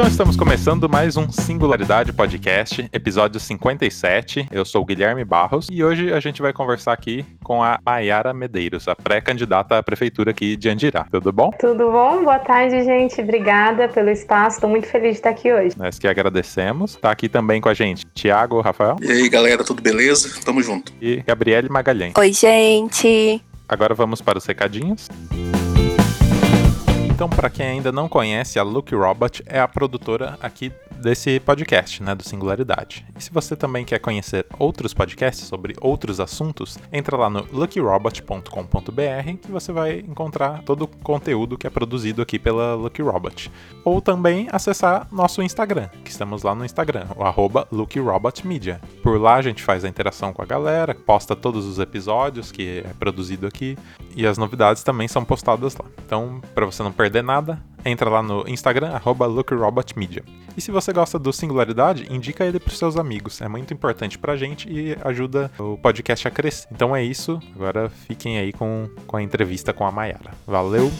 Então estamos começando mais um Singularidade Podcast, episódio 57. Eu sou o Guilherme Barros e hoje a gente vai conversar aqui com a Mayara Medeiros, a pré-candidata à prefeitura aqui de Andirá. Tudo bom? Tudo bom? Boa tarde, gente. Obrigada pelo espaço. Estou muito feliz de estar aqui hoje. Nós que agradecemos. Está aqui também com a gente Tiago, Rafael. E aí, galera, tudo beleza? Tamo junto. E Gabriele Magalhães. Oi, gente. Agora vamos para os recadinhos. Então, para quem ainda não conhece, a Look Robot é a produtora aqui desse podcast, né, do Singularidade. E se você também quer conhecer outros podcasts sobre outros assuntos, entra lá no luckyrobot.com.br que você vai encontrar todo o conteúdo que é produzido aqui pela Lucky Robot. Ou também acessar nosso Instagram, que estamos lá no Instagram, o arroba LuckyRobotMedia. Por lá a gente faz a interação com a galera, posta todos os episódios que é produzido aqui e as novidades também são postadas lá. Então, para você não perder nada, entra lá no Instagram, arroba LuckyRobotMedia. E se você gosta do Singularidade, indica ele para seus amigos. É muito importante pra gente e ajuda o podcast a crescer. Então é isso. Agora fiquem aí com, com a entrevista com a Mayara. Valeu!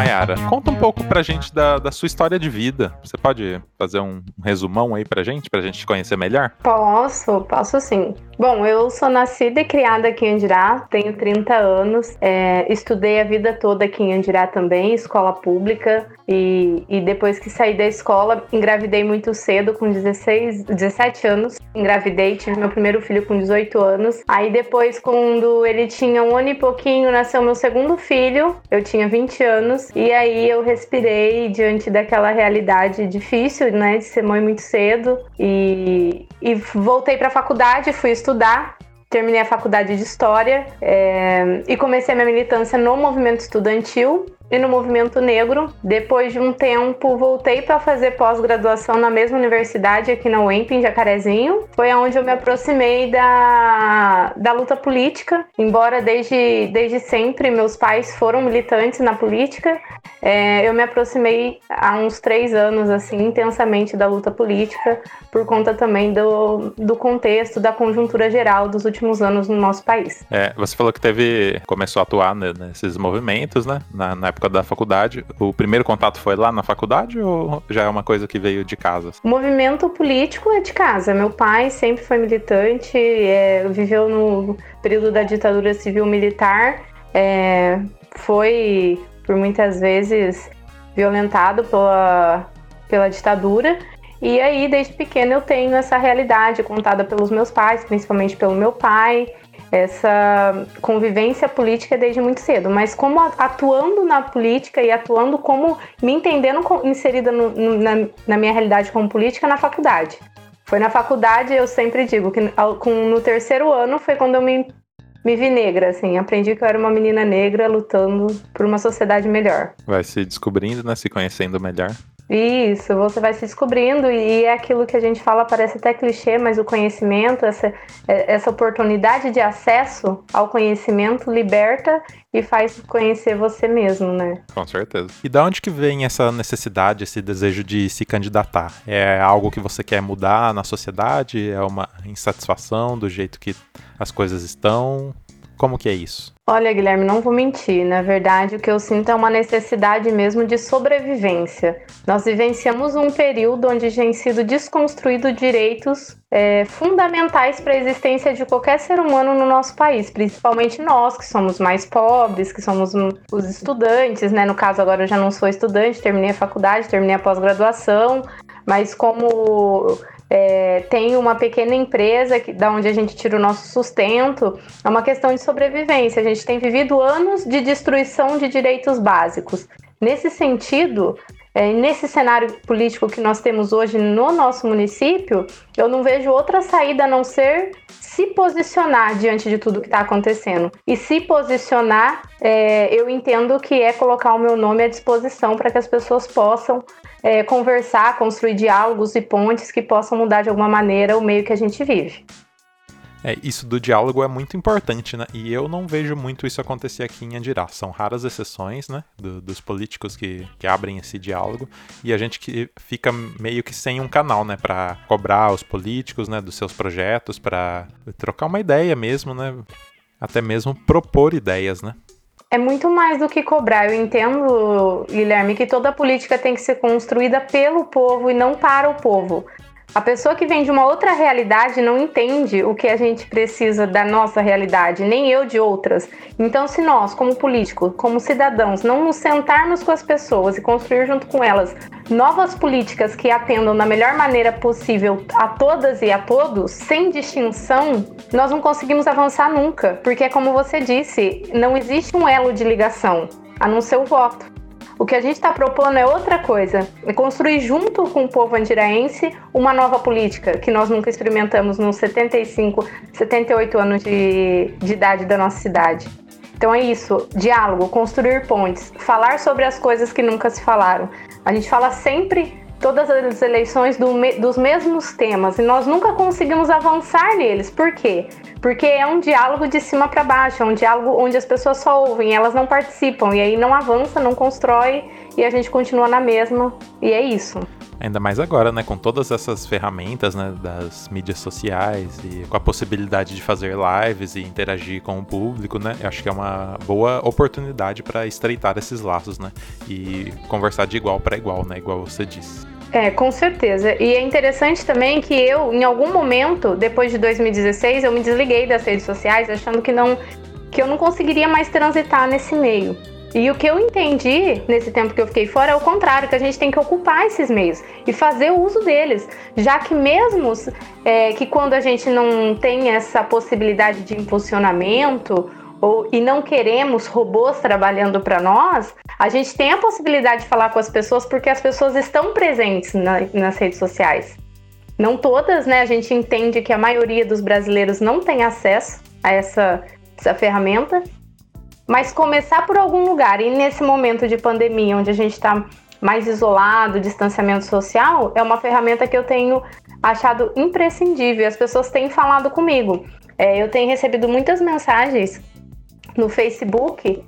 Mayara, conta um pouco pra gente da, da, sua história de vida. Você pode fazer um resumão aí pra gente, pra gente te conhecer melhor? Posso, posso sim. Bom, eu sou nascida e criada aqui em Andirá, tenho 30 anos, é, estudei a vida toda aqui em Andirá também, escola pública, e, e, depois que saí da escola, engravidei muito cedo, com 16, 17 anos. Engravidei, tive meu primeiro filho com 18 anos. Aí depois, quando ele tinha um ano e pouquinho, nasceu meu segundo filho, eu tinha 20 anos. E aí eu respirei diante daquela realidade difícil, né, de ser mãe muito cedo. E, e voltei para a faculdade, fui estudar terminei a faculdade de História é, e comecei a minha militância no movimento estudantil e no movimento negro. Depois de um tempo, voltei para fazer pós-graduação na mesma universidade, aqui na UEMP, em Jacarezinho. Foi onde eu me aproximei da, da luta política, embora desde, desde sempre meus pais foram militantes na política. É, eu me aproximei há uns três anos, assim, intensamente da luta política, por conta também do, do contexto, da conjuntura geral dos últimos anos no nosso país. É, você falou que teve, começou a atuar né, nesses movimentos, né, na, na época época da faculdade. O primeiro contato foi lá na faculdade ou já é uma coisa que veio de casa? O movimento político é de casa. Meu pai sempre foi militante, é, viveu no período da ditadura civil-militar, é, foi por muitas vezes violentado pela, pela ditadura. E aí, desde pequeno, eu tenho essa realidade contada pelos meus pais, principalmente pelo meu pai, essa convivência política desde muito cedo, mas como atuando na política e atuando como me entendendo inserida no, no, na, na, minha realidade como política na faculdade. Foi na faculdade, eu sempre digo que no terceiro ano foi quando eu me, me vi negra, assim, aprendi que eu era uma menina negra lutando por uma sociedade melhor. Vai se descobrindo, né, se conhecendo melhor. Isso, você vai se descobrindo e é aquilo que a gente fala, parece até clichê, mas o conhecimento, essa, é, essa oportunidade de acesso ao conhecimento liberta e faz conhecer você mesmo, né? Com certeza. E da onde que vem essa necessidade, esse desejo de se candidatar? É algo que você quer mudar na sociedade? É uma insatisfação do jeito que as coisas estão? Como que é isso? Olha, Guilherme, não vou mentir. Na verdade, o que eu sinto é uma necessidade mesmo de sobrevivência. Nós vivenciamos um período onde têm sido desconstruídos direitos é, fundamentais para a existência de qualquer ser humano no nosso país, principalmente nós que somos mais pobres, que somos os estudantes, né? No caso, agora eu já não sou estudante, terminei a faculdade, terminei a pós-graduação, mas como é, tem uma pequena empresa que, da onde a gente tira o nosso sustento, é uma questão de sobrevivência. A gente tem vivido anos de destruição de direitos básicos. Nesse sentido, é, nesse cenário político que nós temos hoje no nosso município, eu não vejo outra saída a não ser se posicionar diante de tudo que está acontecendo. E se posicionar, é, eu entendo que é colocar o meu nome à disposição para que as pessoas possam é, conversar, construir diálogos e pontes que possam mudar de alguma maneira o meio que a gente vive. É, isso do diálogo é muito importante, né? E eu não vejo muito isso acontecer aqui em Andirá. São raras exceções, né? Do, dos políticos que, que abrem esse diálogo. E a gente que fica meio que sem um canal, né? Pra cobrar os políticos, né? Dos seus projetos, para trocar uma ideia mesmo, né? até mesmo propor ideias, né? É muito mais do que cobrar. Eu entendo, Guilherme, que toda política tem que ser construída pelo povo e não para o povo. A pessoa que vem de uma outra realidade não entende o que a gente precisa da nossa realidade, nem eu de outras. Então, se nós, como políticos, como cidadãos, não nos sentarmos com as pessoas e construir junto com elas novas políticas que atendam da melhor maneira possível a todas e a todos, sem distinção, nós não conseguimos avançar nunca. Porque, como você disse, não existe um elo de ligação, a não ser o voto. O que a gente está propondo é outra coisa, é construir junto com o povo andiraense uma nova política que nós nunca experimentamos nos 75, 78 anos de, de idade da nossa cidade. Então é isso, diálogo, construir pontes, falar sobre as coisas que nunca se falaram. A gente fala sempre todas as eleições do, dos mesmos temas e nós nunca conseguimos avançar neles. Por quê? Porque é um diálogo de cima para baixo, é um diálogo onde as pessoas só ouvem, elas não participam, e aí não avança, não constrói, e a gente continua na mesma, e é isso. Ainda mais agora, né, com todas essas ferramentas, né, das mídias sociais e com a possibilidade de fazer lives e interagir com o público, né, eu acho que é uma boa oportunidade para estreitar esses laços, né, e conversar de igual para igual, né, igual você disse. É, com certeza. E é interessante também que eu, em algum momento, depois de 2016, eu me desliguei das redes sociais, achando que não que eu não conseguiria mais transitar nesse meio. E o que eu entendi nesse tempo que eu fiquei fora é o contrário, que a gente tem que ocupar esses meios e fazer o uso deles, já que mesmo é, que quando a gente não tem essa possibilidade de impulsionamento ou, e não queremos robôs trabalhando para nós, a gente tem a possibilidade de falar com as pessoas porque as pessoas estão presentes na, nas redes sociais. Não todas, né? A gente entende que a maioria dos brasileiros não tem acesso a essa, essa ferramenta, mas começar por algum lugar e nesse momento de pandemia, onde a gente está mais isolado, distanciamento social, é uma ferramenta que eu tenho achado imprescindível. As pessoas têm falado comigo. É, eu tenho recebido muitas mensagens no Facebook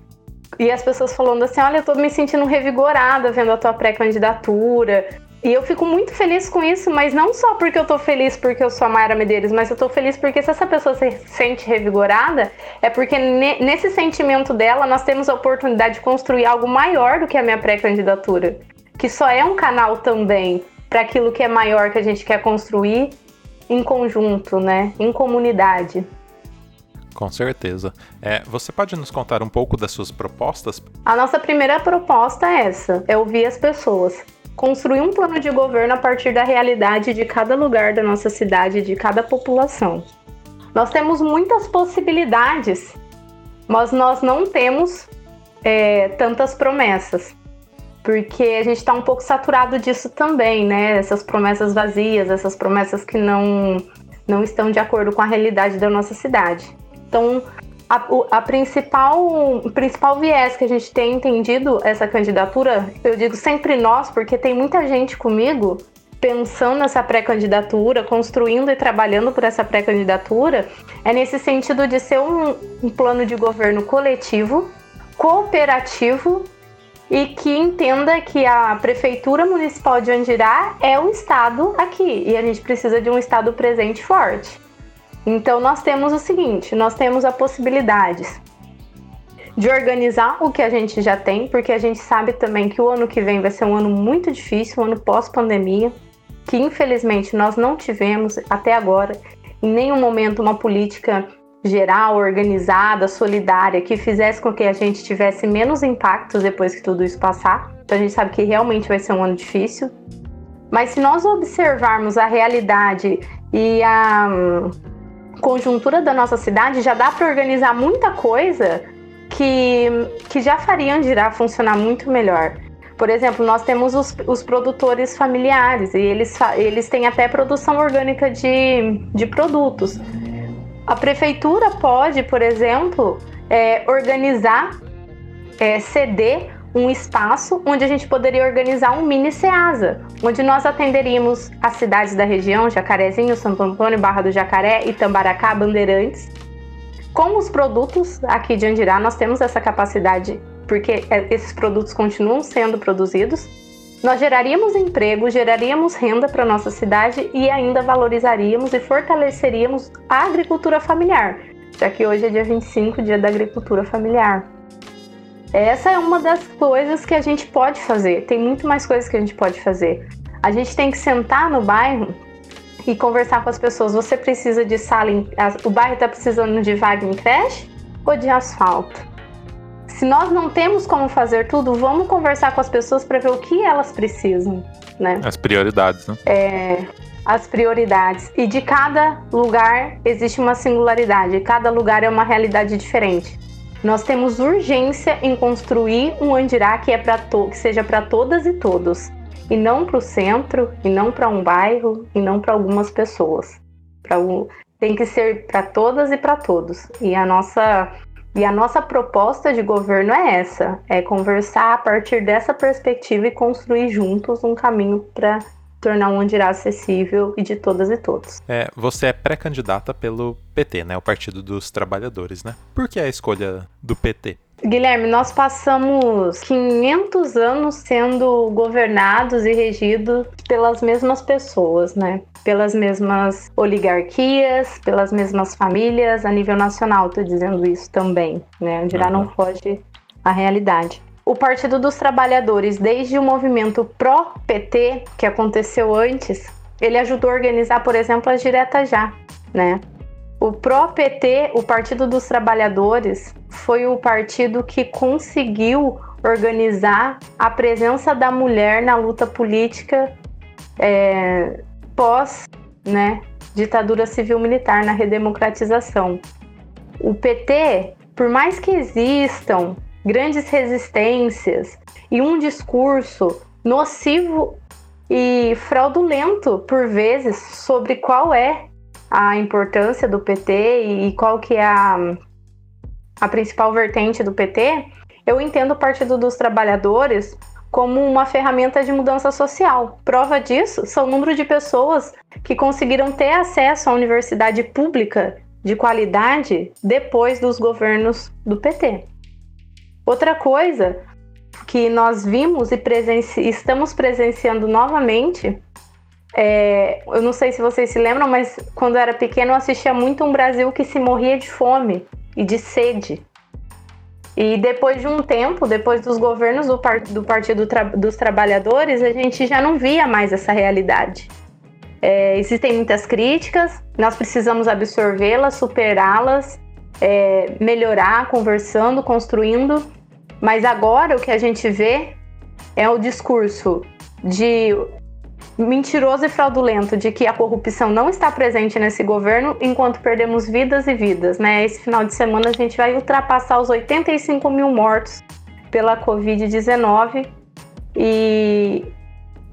e as pessoas falando assim: olha, eu tô me sentindo revigorada vendo a tua pré-candidatura. E eu fico muito feliz com isso, mas não só porque eu tô feliz porque eu sou a Mayra Medeiros, mas eu tô feliz porque se essa pessoa se sente revigorada, é porque nesse sentimento dela nós temos a oportunidade de construir algo maior do que a minha pré-candidatura, que só é um canal também para aquilo que é maior que a gente quer construir em conjunto, né? Em comunidade. Com certeza. É, você pode nos contar um pouco das suas propostas? A nossa primeira proposta é essa: é ouvir as pessoas. Construir um plano de governo a partir da realidade de cada lugar da nossa cidade, de cada população. Nós temos muitas possibilidades, mas nós não temos é, tantas promessas porque a gente está um pouco saturado disso também, né? Essas promessas vazias, essas promessas que não, não estão de acordo com a realidade da nossa cidade. Então, a, a, principal, o principal viés que a gente tem entendido essa candidatura, eu digo sempre nós, porque tem muita gente comigo pensando nessa pré-candidatura, construindo e trabalhando por essa pré-candidatura, é nesse sentido de ser um, um plano de governo coletivo, cooperativo e que entenda que a Prefeitura Municipal de Andirá é o Estado aqui e a gente precisa de um Estado presente forte. Então nós temos o seguinte, nós temos a possibilidades de organizar o que a gente já tem, porque a gente sabe também que o ano que vem vai ser um ano muito difícil, um ano pós-pandemia, que infelizmente nós não tivemos até agora em nenhum momento uma política geral, organizada, solidária, que fizesse com que a gente tivesse menos impactos depois que tudo isso passar. Então a gente sabe que realmente vai ser um ano difícil. Mas se nós observarmos a realidade e a conjuntura da nossa cidade, já dá para organizar muita coisa que, que já faria Andirá funcionar muito melhor. Por exemplo, nós temos os, os produtores familiares e eles, eles têm até produção orgânica de, de produtos. A prefeitura pode, por exemplo, é, organizar, é, ceder um espaço onde a gente poderia organizar um mini SEASA, onde nós atenderíamos as cidades da região, Jacarezinho, Santo Antônio, Barra do Jacaré, Itambaracá, Bandeirantes. Com os produtos aqui de Andirá, nós temos essa capacidade, porque é, esses produtos continuam sendo produzidos. Nós geraríamos emprego, geraríamos renda para nossa cidade e ainda valorizaríamos e fortaleceríamos a agricultura familiar, já que hoje é dia 25, dia da agricultura familiar. Essa é uma das coisas que a gente pode fazer. Tem muito mais coisas que a gente pode fazer. A gente tem que sentar no bairro e conversar com as pessoas. Você precisa de sala em... O bairro está precisando de vaga em creche ou de asfalto? Se nós não temos como fazer tudo, vamos conversar com as pessoas para ver o que elas precisam, né? As prioridades, né? É, as prioridades. E de cada lugar existe uma singularidade. Cada lugar é uma realidade diferente. Nós temos urgência em construir um Andirá que, é to que seja para todas e todos, e não para o centro, e não para um bairro, e não para algumas pessoas. Tem que ser para todas e para todos. E a nossa e a nossa proposta de governo é essa: é conversar a partir dessa perspectiva e construir juntos um caminho para tornar um Andirá acessível e de todas e todos. É, você é pré-candidata pelo PT, né? O Partido dos Trabalhadores, né? Por que a escolha do PT? Guilherme, nós passamos 500 anos sendo governados e regidos pelas mesmas pessoas, né? Pelas mesmas oligarquias, pelas mesmas famílias, a nível nacional, tô dizendo isso também, né? Andirá uhum. não foge à realidade o Partido dos Trabalhadores, desde o movimento pró-PT, que aconteceu antes, ele ajudou a organizar, por exemplo, as Direta Já, né? O pró-PT, o Partido dos Trabalhadores, foi o partido que conseguiu organizar a presença da mulher na luta política é, pós né, ditadura civil-militar, na redemocratização. O PT, por mais que existam grandes resistências e um discurso nocivo e fraudulento por vezes sobre qual é a importância do PT e qual que é a, a principal vertente do PT, eu entendo o Partido dos Trabalhadores como uma ferramenta de mudança social. Prova disso são o número de pessoas que conseguiram ter acesso à universidade pública de qualidade depois dos governos do PT. Outra coisa que nós vimos e presenci estamos presenciando novamente, é, eu não sei se vocês se lembram, mas quando eu era pequeno eu assistia muito um Brasil que se morria de fome e de sede. E depois de um tempo, depois dos governos do, par do Partido Tra dos Trabalhadores, a gente já não via mais essa realidade. É, existem muitas críticas, nós precisamos absorvê-las, superá-las é, melhorar, conversando, construindo. Mas agora o que a gente vê é o discurso de mentiroso e fraudulento de que a corrupção não está presente nesse governo enquanto perdemos vidas e vidas. Né? Esse final de semana a gente vai ultrapassar os 85 mil mortos pela Covid-19 e,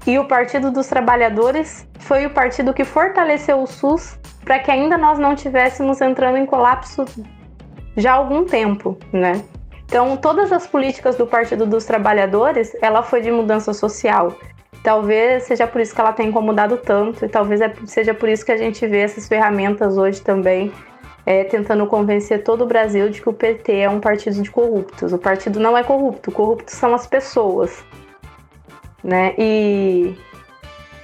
e o Partido dos Trabalhadores foi o partido que fortaleceu o SUS para que ainda nós não tivéssemos entrando em colapso já há algum tempo, né? Então, todas as políticas do Partido dos Trabalhadores, ela foi de mudança social. Talvez seja por isso que ela tem incomodado tanto, e talvez é, seja por isso que a gente vê essas ferramentas hoje também, é, tentando convencer todo o Brasil de que o PT é um partido de corruptos. O partido não é corrupto, corruptos são as pessoas. Né? E,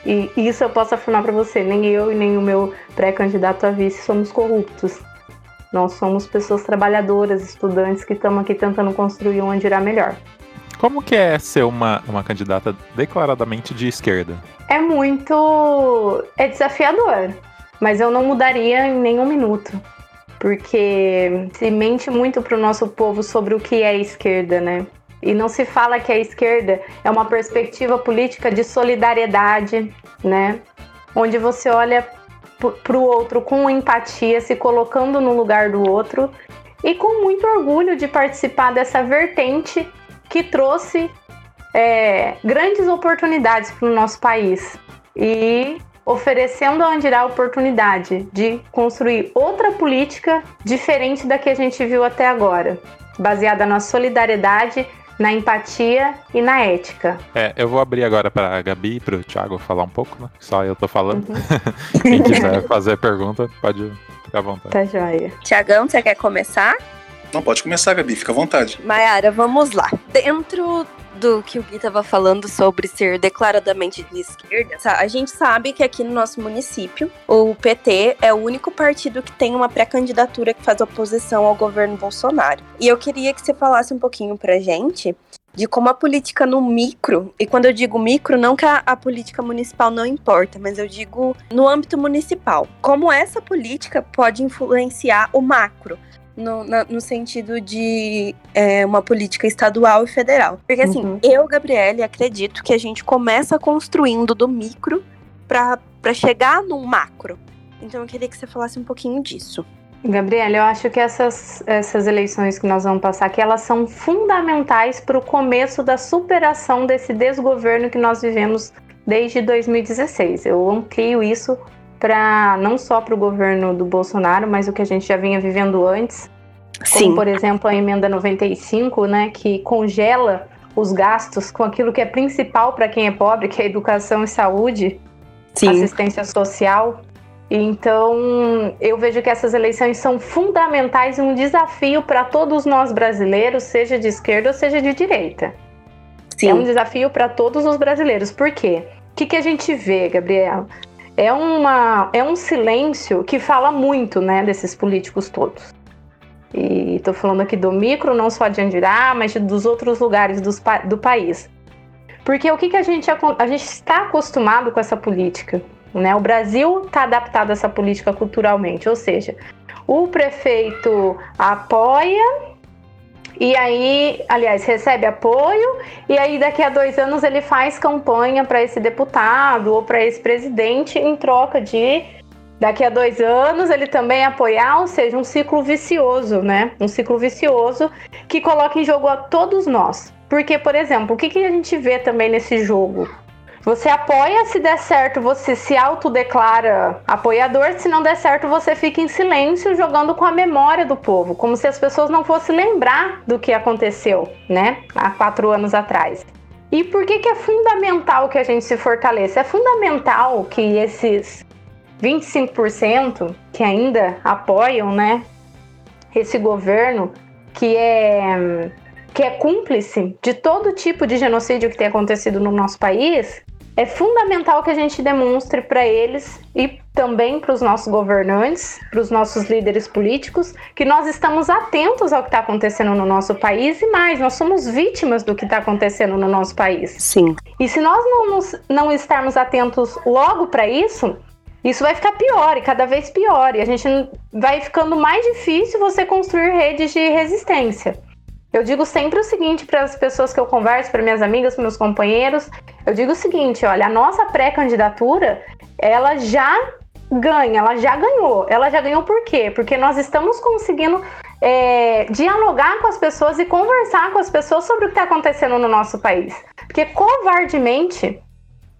e isso eu posso afirmar para você: nem eu e nem o meu pré-candidato a vice somos corruptos. Nós somos pessoas trabalhadoras, estudantes que estamos aqui tentando construir um Andirá melhor. Como que é ser uma, uma candidata declaradamente de esquerda? É muito. É desafiador. Mas eu não mudaria em nenhum minuto. Porque se mente muito para o nosso povo sobre o que é esquerda, né? E não se fala que a esquerda é uma perspectiva política de solidariedade, né? Onde você olha para o outro com empatia, se colocando no lugar do outro e com muito orgulho de participar dessa vertente que trouxe é, grandes oportunidades para o nosso país e oferecendo a Andirá a oportunidade de construir outra política diferente da que a gente viu até agora, baseada na solidariedade na empatia e na ética. É, eu vou abrir agora para a Gabi e para o Thiago falar um pouco, né? Só eu tô falando. Uhum. Quem quiser fazer pergunta, pode ficar à vontade. Tá joia. Tiagão, você quer começar? Não, pode começar, Gabi, fica à vontade. Mayara, vamos lá. Dentro do que o Gui estava falando sobre ser declaradamente de esquerda, a gente sabe que aqui no nosso município, o PT é o único partido que tem uma pré-candidatura que faz oposição ao governo Bolsonaro. E eu queria que você falasse um pouquinho pra gente de como a política no micro, e quando eu digo micro, não que a, a, política municipal não importa, mas eu digo no âmbito municipal, como essa política pode influenciar o macro. No, na, no sentido de é, uma política estadual e federal. Porque assim, uhum. eu, Gabriele, acredito que a gente começa construindo do micro para chegar no macro. Então eu queria que você falasse um pouquinho disso. Gabriela, eu acho que essas, essas eleições que nós vamos passar aqui, elas são fundamentais para o começo da superação desse desgoverno que nós vivemos desde 2016. Eu amplio isso para não só para o governo do Bolsonaro, mas o que a gente já vinha vivendo antes. Sim. Como, por exemplo, a emenda 95, né, que congela os gastos com aquilo que é principal para quem é pobre, que é educação e saúde, Sim. assistência social. Então, eu vejo que essas eleições são fundamentais e um desafio para todos nós brasileiros, seja de esquerda ou seja de direita. Sim. É um desafio para todos os brasileiros. Por quê? O que, que a gente vê, Gabriela? É, uma, é um silêncio que fala muito né, desses políticos todos. E estou falando aqui do micro, não só de Andirá, mas dos outros lugares do, do país. Porque o que, que a gente a gente está acostumado com essa política? Né? O Brasil está adaptado a essa política culturalmente, ou seja, o prefeito apoia e aí, aliás, recebe apoio, e aí daqui a dois anos ele faz campanha para esse deputado ou para esse presidente em troca de daqui a dois anos ele também apoiar, ou seja, um ciclo vicioso, né? Um ciclo vicioso que coloca em jogo a todos nós. Porque, por exemplo, o que, que a gente vê também nesse jogo? Você apoia, se der certo, você se autodeclara apoiador, se não der certo, você fica em silêncio jogando com a memória do povo, como se as pessoas não fossem lembrar do que aconteceu, né, há quatro anos atrás. E por que, que é fundamental que a gente se fortaleça? É fundamental que esses 25% que ainda apoiam, né, esse governo que é que é cúmplice de todo tipo de genocídio que tem acontecido no nosso país, é fundamental que a gente demonstre para eles e também para os nossos governantes, para os nossos líderes políticos, que nós estamos atentos ao que está acontecendo no nosso país e mais, nós somos vítimas do que está acontecendo no nosso país. Sim. E se nós não, nos, não estarmos atentos logo para isso, isso vai ficar pior e cada vez pior. E a gente vai ficando mais difícil você construir redes de resistência. Eu digo sempre o seguinte para as pessoas que eu converso, para minhas amigas, para meus companheiros, eu digo o seguinte, olha, a nossa pré-candidatura, ela já ganha, ela já ganhou. Ela já ganhou por quê? Porque nós estamos conseguindo é, dialogar com as pessoas e conversar com as pessoas sobre o que está acontecendo no nosso país. Porque covardemente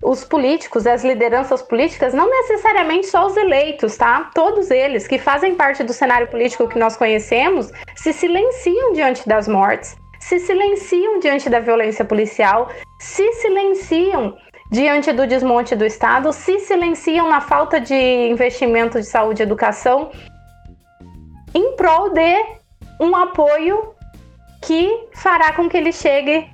os políticos, as lideranças políticas, não necessariamente só os eleitos, tá? Todos eles que fazem parte do cenário político que nós conhecemos se silenciam diante das mortes, se silenciam diante da violência policial, se silenciam diante do desmonte do Estado, se silenciam na falta de investimento de saúde e educação em prol de um apoio que fará com que ele chegue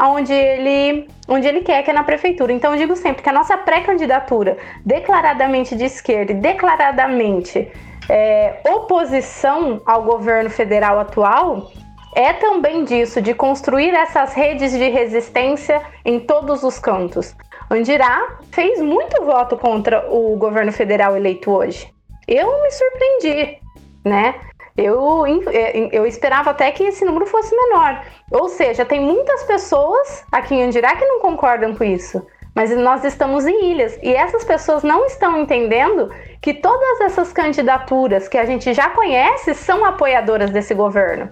aonde ele, onde ele quer, que é na prefeitura. Então eu digo sempre que a nossa pré-candidatura, declaradamente de esquerda e declaradamente é, oposição ao governo federal atual, é também disso, de construir essas redes de resistência em todos os cantos. Andirá fez muito voto contra o governo federal eleito hoje. Eu me surpreendi, né? Eu, é, eu esperava até que esse número fosse menor. Ou seja, tem muitas pessoas aqui em Andirá que não concordam com isso. Mas nós estamos em ilhas e essas pessoas não estão entendendo que todas essas candidaturas que a gente já conhece são apoiadoras desse governo.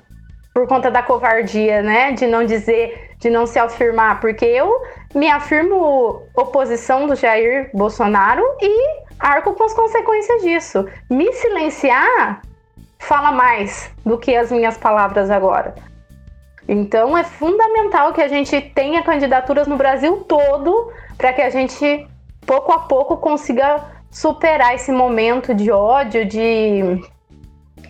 Por conta da covardia, né? De não dizer, de não se afirmar. Porque eu me afirmo oposição do Jair Bolsonaro e arco com as consequências disso. Me silenciar fala mais do que as minhas palavras agora. Então é fundamental que a gente tenha candidaturas no Brasil todo para que a gente pouco a pouco consiga superar esse momento de ódio, de,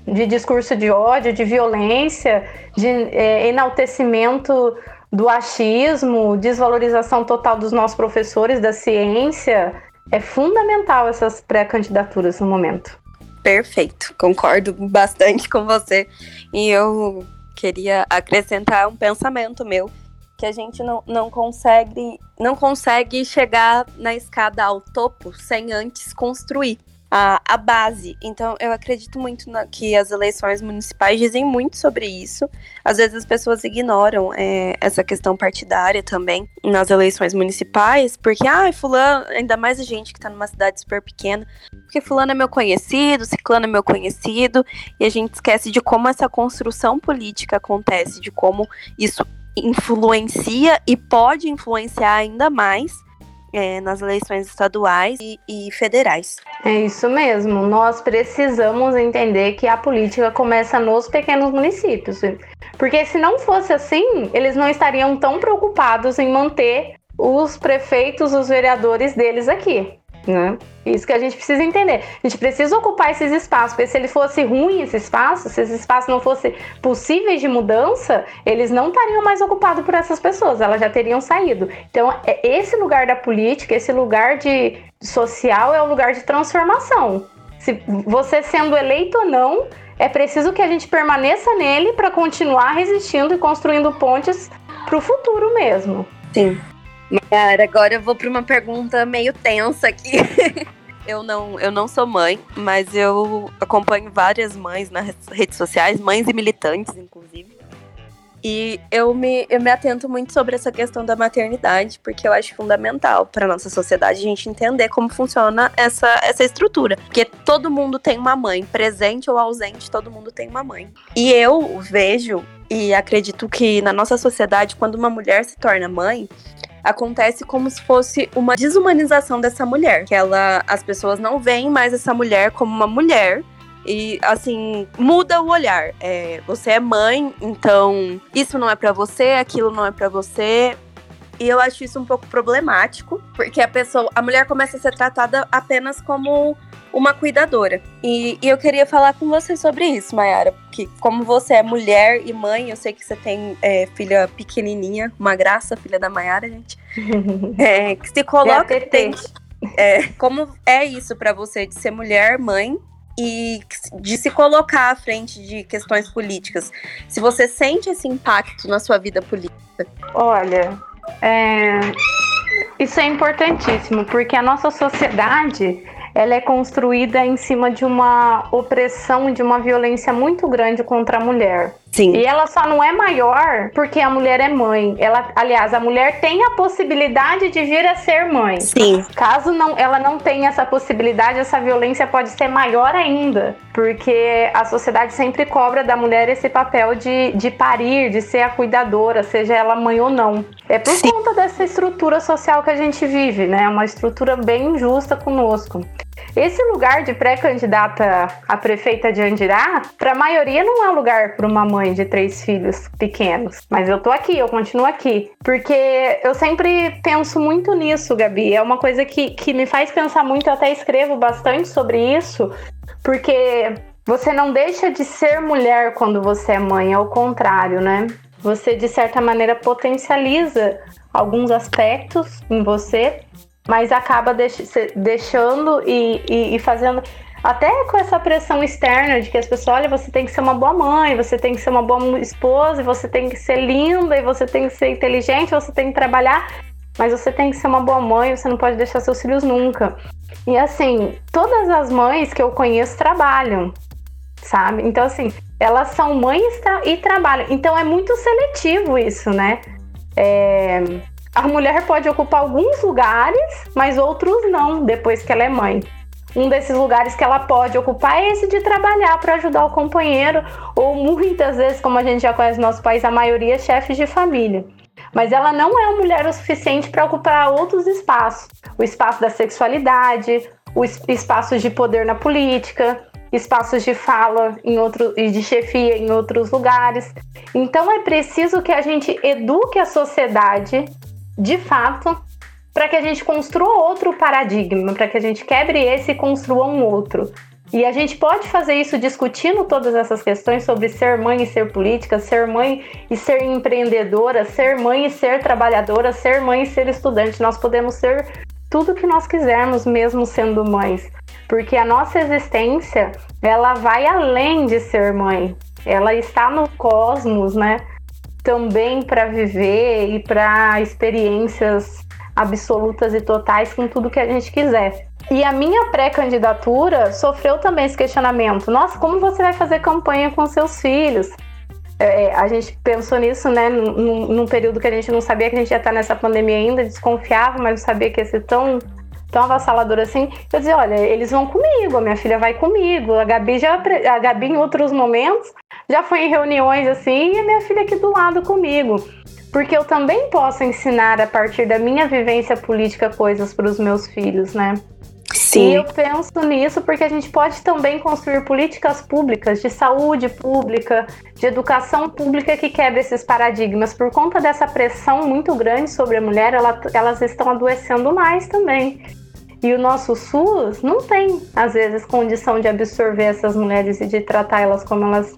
de discurso de ódio, de violência, de é, enaltecimento do achismo, desvalorização total dos nossos professores da ciência. É fundamental essas pré-candidaturas no momento. Perfeito, concordo bastante com você. E eu queria acrescentar um pensamento meu que a gente não, não consegue não consegue chegar na escada ao topo sem antes construir a, a base. Então, eu acredito muito na, que as eleições municipais dizem muito sobre isso. Às vezes as pessoas ignoram é, essa questão partidária também nas eleições municipais, porque, ah, fulano, ainda mais a gente que está numa cidade super pequena, porque fulano é meu conhecido, ciclano é meu conhecido, e a gente esquece de como essa construção política acontece, de como isso influencia e pode influenciar ainda mais é, nas eleições estaduais e, e, federais. É isso mesmo. Nós precisamos entender que a política começa nos pequenos municípios. Porque se não fosse assim, eles não estariam tão preocupados em manter os prefeitos, os vereadores deles aqui. Né? Isso que a gente precisa entender. A gente precisa ocupar esses espaços, porque se ele fosse ruim esse espaço, se esse espaço não fosse possíveis de mudança, eles não estariam mais ocupados por essas pessoas, elas já teriam saído. Então, é esse lugar da política, esse lugar de social é o lugar de transformação. Se você sendo eleito ou não, é preciso que a gente permaneça nele para continuar resistindo e construindo pontes para o futuro mesmo. Sim. Cara, agora eu vou para uma pergunta meio tensa aqui. eu não, eu não sou mãe, mas eu acompanho várias mães nas redes sociais, mães e militantes, inclusive. E eu me, eu me atento muito sobre essa questão da maternidade, porque eu acho fundamental para nossa sociedade a gente entender como funciona essa, essa estrutura. Porque todo mundo tem uma mãe, presente ou ausente, todo mundo tem uma mãe. E eu vejo e acredito que na nossa sociedade, quando uma mulher se torna mãe, acontece como se fosse uma desumanização dessa mulher, que ela as pessoas não veem mais essa mulher como uma mulher, e assim muda o olhar. É, você é mãe, então isso não é para você, aquilo não é para você. E eu acho isso um pouco problemático, porque a pessoa, a mulher começa a ser tratada apenas como uma cuidadora. E, e eu queria falar com você sobre isso, Mayara, que como você é mulher e mãe, eu sei que você tem é, filha pequenininha, uma graça, filha da Mayara, gente. É, que se coloca tem, é, como é isso para você de ser mulher, mãe e de se colocar à frente de questões políticas. Se você sente esse impacto na sua vida política? Olha, é, isso é importantíssimo, porque a nossa sociedade ela é construída em cima de uma opressão, de uma violência muito grande contra a mulher. Sim. E ela só não é maior porque a mulher é mãe. Ela, aliás, a mulher tem a possibilidade de vir a ser mãe. Sim. Caso não, ela não tenha essa possibilidade, essa violência pode ser maior ainda, porque a sociedade sempre cobra da mulher esse papel de, de parir, de ser a cuidadora, seja ela mãe ou não. É por Sim. conta dessa estrutura social que a gente vive, né? Uma estrutura bem injusta conosco. Esse lugar de pré-candidata a prefeita de Andirá, para a maioria não é lugar para uma mãe de três filhos pequenos. Mas eu tô aqui, eu continuo aqui. Porque eu sempre penso muito nisso, Gabi. É uma coisa que, que me faz pensar muito, eu até escrevo bastante sobre isso, porque você não deixa de ser mulher quando você é mãe, é o contrário, né? Você, de certa maneira, potencializa alguns aspectos em você mas acaba deix deixando e, e, e, fazendo. Até com essa pressão externa de que as pessoas, olha, você tem que ser uma boa mãe, você tem que ser uma boa esposa, você tem que ser linda, e você tem que ser inteligente, você tem que trabalhar, mas você tem que ser uma boa mãe, você não pode deixar seus filhos nunca. E assim, todas as mães que eu conheço trabalham, sabe? Então, assim, elas são mães e trabalham. Então é muito seletivo isso, né? É a mulher pode ocupar alguns lugares, mas outros não, depois que ela é mãe. Um desses lugares que ela pode ocupar é esse de trabalhar para ajudar o companheiro, ou muitas vezes, como a gente já conhece no nosso país, a maioria é chefes de família. Mas ela não é uma mulher o suficiente para ocupar outros espaços o espaço da sexualidade, os espaços de poder na política, espaços de fala em outro, e de chefia em outros lugares. Então é preciso que a gente eduque a sociedade de fato, para que a gente construa outro paradigma, para que a gente quebre esse e construa um outro. E a gente pode fazer isso discutindo todas essas questões sobre ser mãe e ser política, ser mãe e ser empreendedora, ser mãe e ser trabalhadora, ser mãe e ser estudante. Nós podemos ser tudo que nós quisermos, mesmo sendo mães. Porque a nossa existência, ela vai além de ser mãe. Ela está no cosmos, né? Também para viver e para experiências absolutas e totais com tudo que a gente quiser. E a minha pré-candidatura sofreu também esse questionamento. Nossa, como você vai fazer campanha com seus filhos? É, é, a gente pensou nisso, né, num, num, período que a gente não sabia que a gente ia estar nessa pandemia ainda, desconfiava, mas não sabia que ia ser tão, tão avassalador assim. Eu dizia, olha, eles vão comigo, a minha filha vai comigo. A Gabi já, a Gabi em outros momentos já foi em reuniões assim e a minha filha aqui do lado comigo porque eu também posso ensinar a partir da minha vivência política coisas para os meus filhos, né? Sim. E eu penso nisso porque a gente pode também construir políticas públicas de saúde pública, de educação pública que quebre esses paradigmas. Por conta dessa pressão muito grande sobre a mulher, ela, elas estão adoecendo mais também. E o nosso SUS não tem, às vezes, condição de absorver essas mulheres e de tratar elas como elas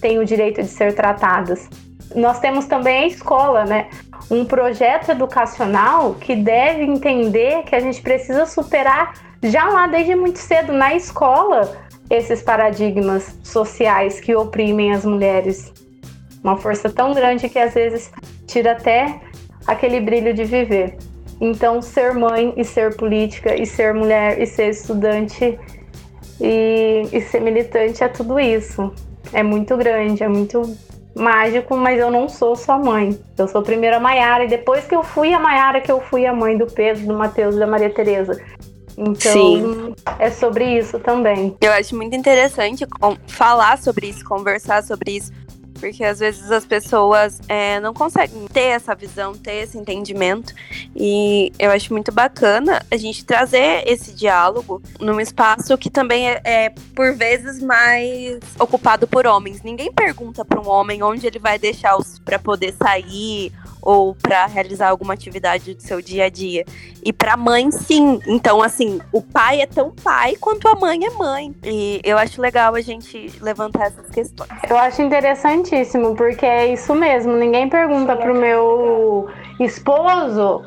têm o direito de ser tratadas nós temos também a escola, né? Um projeto educacional que deve entender que a gente precisa superar já lá desde muito cedo na escola esses paradigmas sociais que oprimem as mulheres. Uma força tão grande que às vezes tira até aquele brilho de viver. Então, ser mãe e ser política e ser mulher e ser estudante e, e ser militante é tudo isso. É muito grande, é muito mágico, mas eu não sou sua mãe. Eu sou a primeira Maiara e depois que eu fui a Maiara que eu fui a mãe do Pedro, do Mateus e da Maria Tereza. Então, Sim. é sobre isso também. Eu acho muito interessante falar sobre isso, conversar sobre isso, porque às vezes as pessoas é, não conseguem ter essa visão, ter esse entendimento. E eu acho muito bacana a gente trazer esse diálogo num espaço que também é, é por vezes mais ocupado por homens. Ninguém pergunta para um homem onde ele vai deixar os para poder sair ou para realizar alguma atividade do seu dia a dia. E para mãe, sim. Então, assim, o pai é tão pai quanto a mãe é mãe. E eu acho legal a gente levantar essas questões. Eu acho interessantíssimo, porque é isso mesmo. Ninguém pergunta pro meu esposo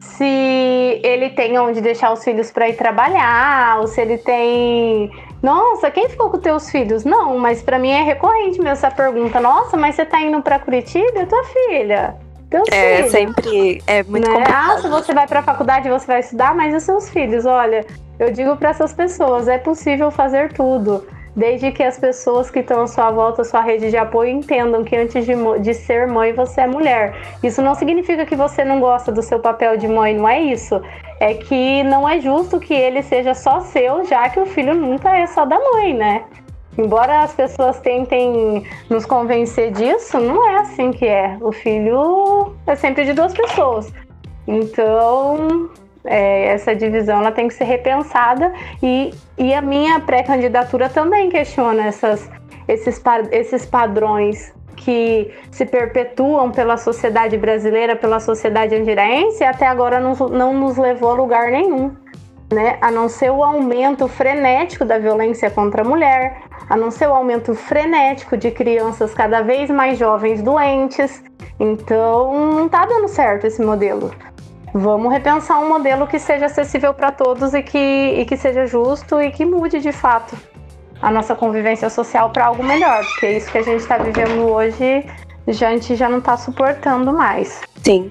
se ele tem onde deixar os filhos para ir trabalhar, ou se ele tem. Nossa, quem ficou com teus filhos? Não, mas para mim é recorrente mesmo essa pergunta. Nossa, mas você tá indo para Curitiba? tua filha? Teus é, filhos. sempre é muito né? complicado. Ah, se você vai para a faculdade, você vai estudar, mas os seus filhos, olha, eu digo para essas pessoas, é possível fazer tudo desde que as pessoas que estão à sua volta, à sua rede de apoio, entendam que antes de, de, ser mãe, você é mulher. Isso não significa que você não gosta do seu papel de mãe, não é isso. É que não é justo que ele seja só seu, já que o filho nunca é só da mãe, né? Embora as pessoas tentem nos convencer disso, não é assim que é. O filho é sempre de duas pessoas. Então, é, essa divisão ela tem que ser repensada e, e a minha pré-candidatura também questiona essas, esses, esses padrões que se perpetuam pela sociedade brasileira, pela sociedade andiraense e até agora não, não nos levou a lugar nenhum. Né? A não ser o aumento frenético da violência contra a mulher, a não ser o aumento frenético de crianças cada vez mais jovens doentes. Então, não está dando certo esse modelo. Vamos repensar um modelo que seja acessível para todos e que, e que seja justo e que mude de fato a nossa convivência social para algo melhor, porque é isso que a gente está vivendo hoje, a gente já não está suportando mais. Sim.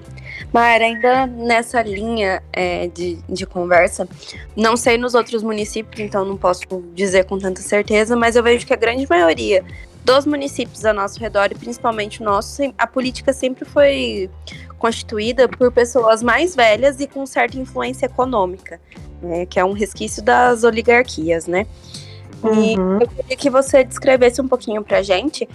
Mas ainda nessa linha é, de, de conversa, não sei nos outros municípios, então não posso dizer com tanta certeza, mas eu vejo que a grande maioria dos municípios ao nosso redor, e principalmente o nosso, a política sempre foi constituída por pessoas mais velhas e com certa influência econômica, né, que é um resquício das oligarquias, né? E uhum. eu queria que você descrevesse um pouquinho para a gente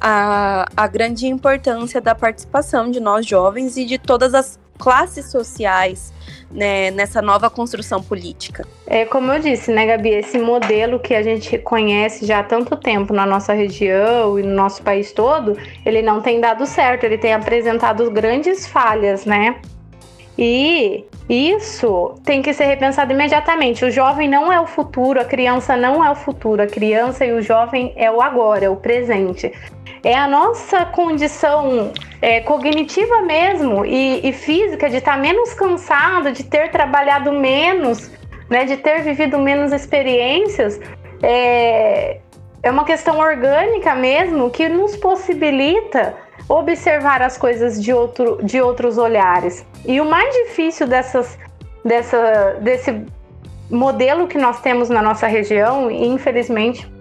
a, a grande importância da participação de nós jovens e de todas as classes sociais né, nessa nova construção política. É como eu disse, né, Gabi, esse modelo que a gente conhece já há tanto tempo na nossa região e no nosso país todo, ele não tem dado certo, ele tem apresentado grandes falhas, né? E Isso tem que ser repensado imediatamente. O jovem não é o futuro, a criança não é o futuro, a criança e o jovem é o agora, é o presente. É a nossa condição é, cognitiva mesmo e, e física de estar menos cansado, de ter trabalhado menos, né, de ter vivido menos experiências. É, é uma questão orgânica mesmo que nos possibilita observar as coisas de, outro, de outros olhares. E o mais difícil dessas, dessa, desse modelo que nós temos na nossa região, infelizmente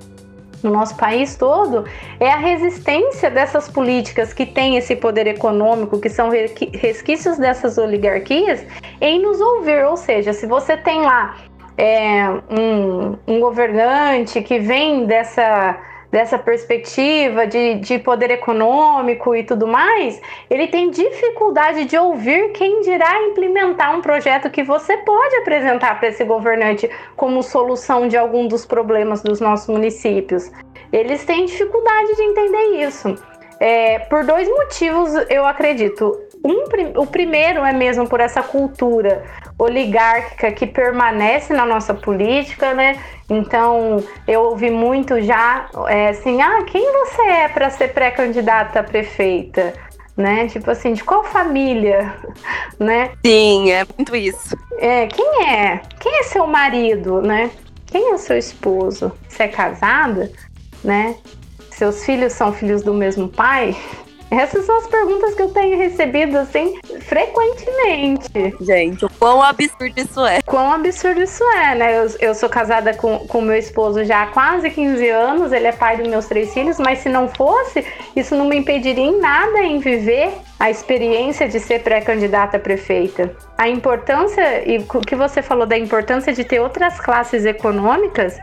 no nosso país todo, é a resistência dessas políticas que têm esse poder econômico, que são resquícios dessas oligarquias, em nos ouvir. Ou seja, se você tem lá é, um, um governante que vem dessa dessa perspectiva de, de poder econômico e tudo mais, ele tem dificuldade de ouvir quem dirá implementar um projeto que você pode apresentar para esse governante como solução de algum dos problemas dos nossos municípios. Eles têm dificuldade de entender isso. É, por dois motivos, eu acredito. Um, o primeiro é mesmo por essa cultura oligárquica que permanece na nossa política, né? Então, eu ouvi muito já é, assim: ah, quem você é para ser pré-candidata a prefeita? Né? Tipo assim, de qual família, né? Sim, é muito isso. É, quem é? Quem é seu marido, né? Quem é seu esposo? Você é casada, né? Seus filhos são filhos do mesmo pai? Essas são as perguntas que eu tenho recebido, assim, frequentemente. Gente, o quão absurdo isso é. Quão absurdo isso é, né? Eu, eu sou casada com, com meu esposo já há quase 15 anos, ele é pai dos meus três filhos, mas se não fosse, isso não me impediria em nada em viver a experiência de ser pré-candidata a prefeita. A importância, e o que você falou da importância de ter outras classes econômicas,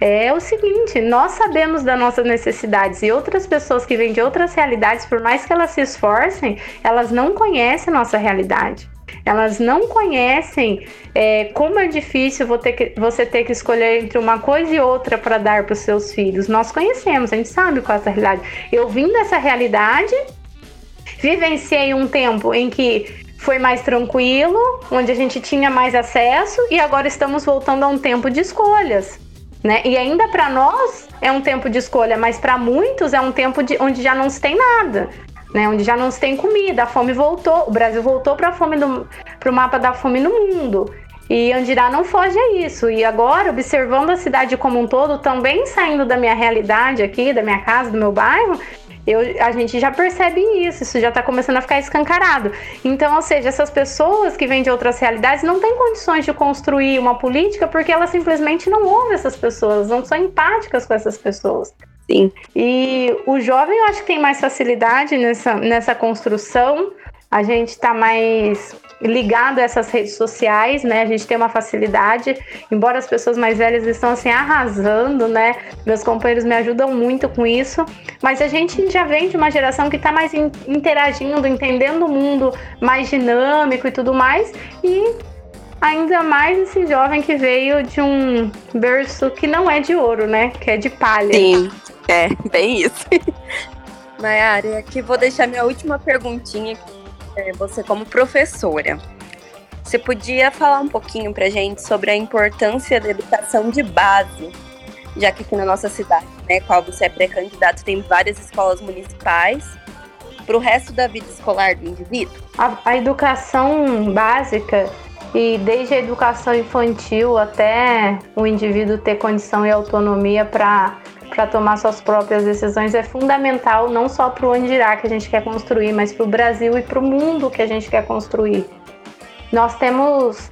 é o seguinte: nós sabemos das nossas necessidades e outras pessoas que vêm de outras realidades, por mais que elas se esforcem, elas não conhecem a nossa realidade. Elas não conhecem é, como é difícil você ter que escolher entre uma coisa e outra para dar para os seus filhos. Nós conhecemos, a gente sabe qual é essa realidade. Eu vim dessa realidade Vivenciei um tempo em que foi mais tranquilo, onde a gente tinha mais acesso e agora estamos voltando a um tempo de escolhas. Né? E ainda para nós é um tempo de escolha, mas para muitos é um tempo de, onde já não se tem nada, né? Onde já não se tem comida, a fome voltou, o Brasil voltou para o mapa da fome no mundo. E Andirá não foge a isso. E agora, observando a cidade como um todo, também saindo da minha realidade aqui, da minha casa, do meu bairro, eu, a gente já percebe isso, isso já está começando a ficar escancarado. Então, ou seja, essas pessoas que vêm de outras realidades não têm condições de construir uma política porque elas simplesmente não ouvem essas pessoas, não são empáticas com essas pessoas. Sim. E o jovem eu acho que tem mais facilidade nessa, nessa construção, a gente está mais ligado a essas redes sociais, né? A gente tem uma facilidade, embora as pessoas mais velhas estão assim arrasando, né? Meus companheiros me ajudam muito com isso, mas a gente já vem de uma geração que está mais interagindo, entendendo o mundo mais dinâmico e tudo mais, e ainda mais esse jovem que veio de um berço que não é de ouro, né? Que é de palha. Sim, é, bem isso. Nayara, aqui vou deixar minha última perguntinha aqui você como professora, você podia falar um pouquinho para gente sobre a importância da educação de base, já que aqui na nossa cidade, né, qual você é pré-candidato, tem várias escolas municipais, para o resto da vida escolar do indivíduo? A, a educação básica e desde a educação infantil até o indivíduo ter condição e autonomia para para tomar suas próprias decisões é fundamental não só para o Andirá que a gente quer construir, mas para o Brasil e para o mundo que a gente quer construir. Nós temos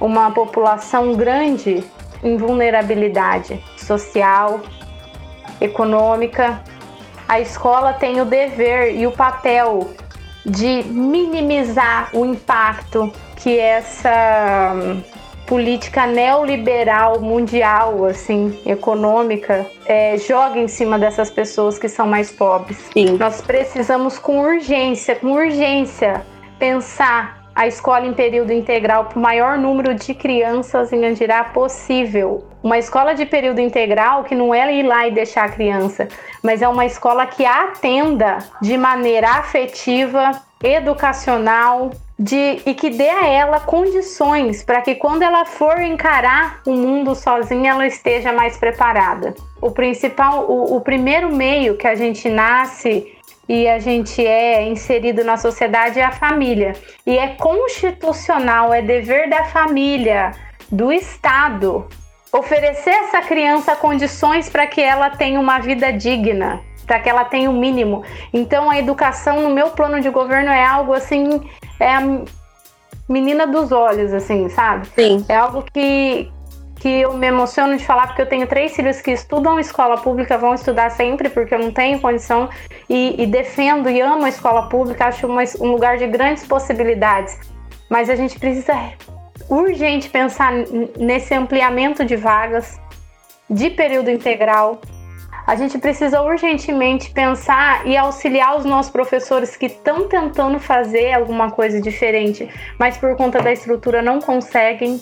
uma população grande em vulnerabilidade social, econômica. A escola tem o dever e o papel de minimizar o impacto que essa política neoliberal mundial, assim, econômica, é, joga em cima dessas pessoas que são mais pobres. Sim. Nós precisamos com urgência, com urgência, pensar a escola em período integral para o maior número de crianças em Andirá possível. Uma escola de período integral que não é ir lá e deixar a criança, mas é uma escola que atenda de maneira afetiva, educacional, de, e que dê a ela condições para que quando ela for encarar o mundo sozinha, ela esteja mais preparada. O principal, o, o primeiro meio que a gente nasce e a gente é inserido na sociedade é a família. E é constitucional, é dever da família, do Estado, oferecer essa criança condições para que ela tenha uma vida digna, para que ela tenha o um mínimo. Então a educação no meu plano de governo é algo assim, é a menina dos olhos, assim, sabe? Sim. É algo que, que eu me emociono de falar, porque eu tenho três filhos que estudam escola pública, vão estudar sempre, porque eu não tenho condição, e, e defendo e amo a escola pública, acho uma, um lugar de grandes possibilidades. Mas a gente precisa urgente pensar nesse ampliamento de vagas, de período integral. A gente precisa urgentemente pensar e auxiliar os nossos professores que estão tentando fazer alguma coisa diferente, mas por conta da estrutura não conseguem.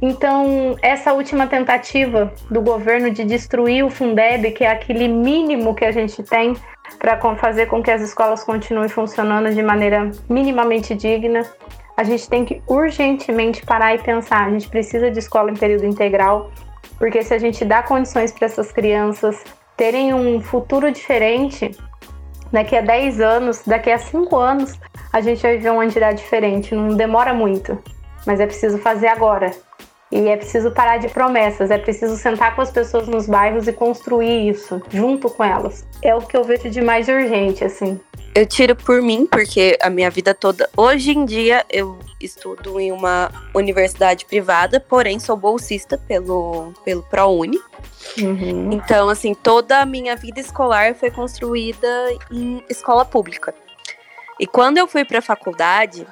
Então, essa última tentativa do governo de destruir o Fundeb, que é aquele mínimo que a gente tem para fazer com que as escolas continuem funcionando de maneira minimamente digna, a gente tem que urgentemente parar e pensar: a gente precisa de escola em período integral, porque se a gente dá condições para essas crianças terem um futuro diferente, daqui a 10 anos, daqui a 5 anos, a gente vai viver uma Andirá diferente. Não demora muito, mas é preciso fazer agora. E é preciso parar de promessas, é preciso sentar com as pessoas nos bairros e construir isso junto com elas. É o que eu vejo de mais urgente, assim. Eu tiro por mim, porque a minha vida toda. Hoje em dia eu estudo em uma universidade privada, porém sou bolsista pelo, pelo ProUni. Uhum. Então, assim, toda a minha vida escolar foi construída em escola pública. E quando eu fui para a faculdade,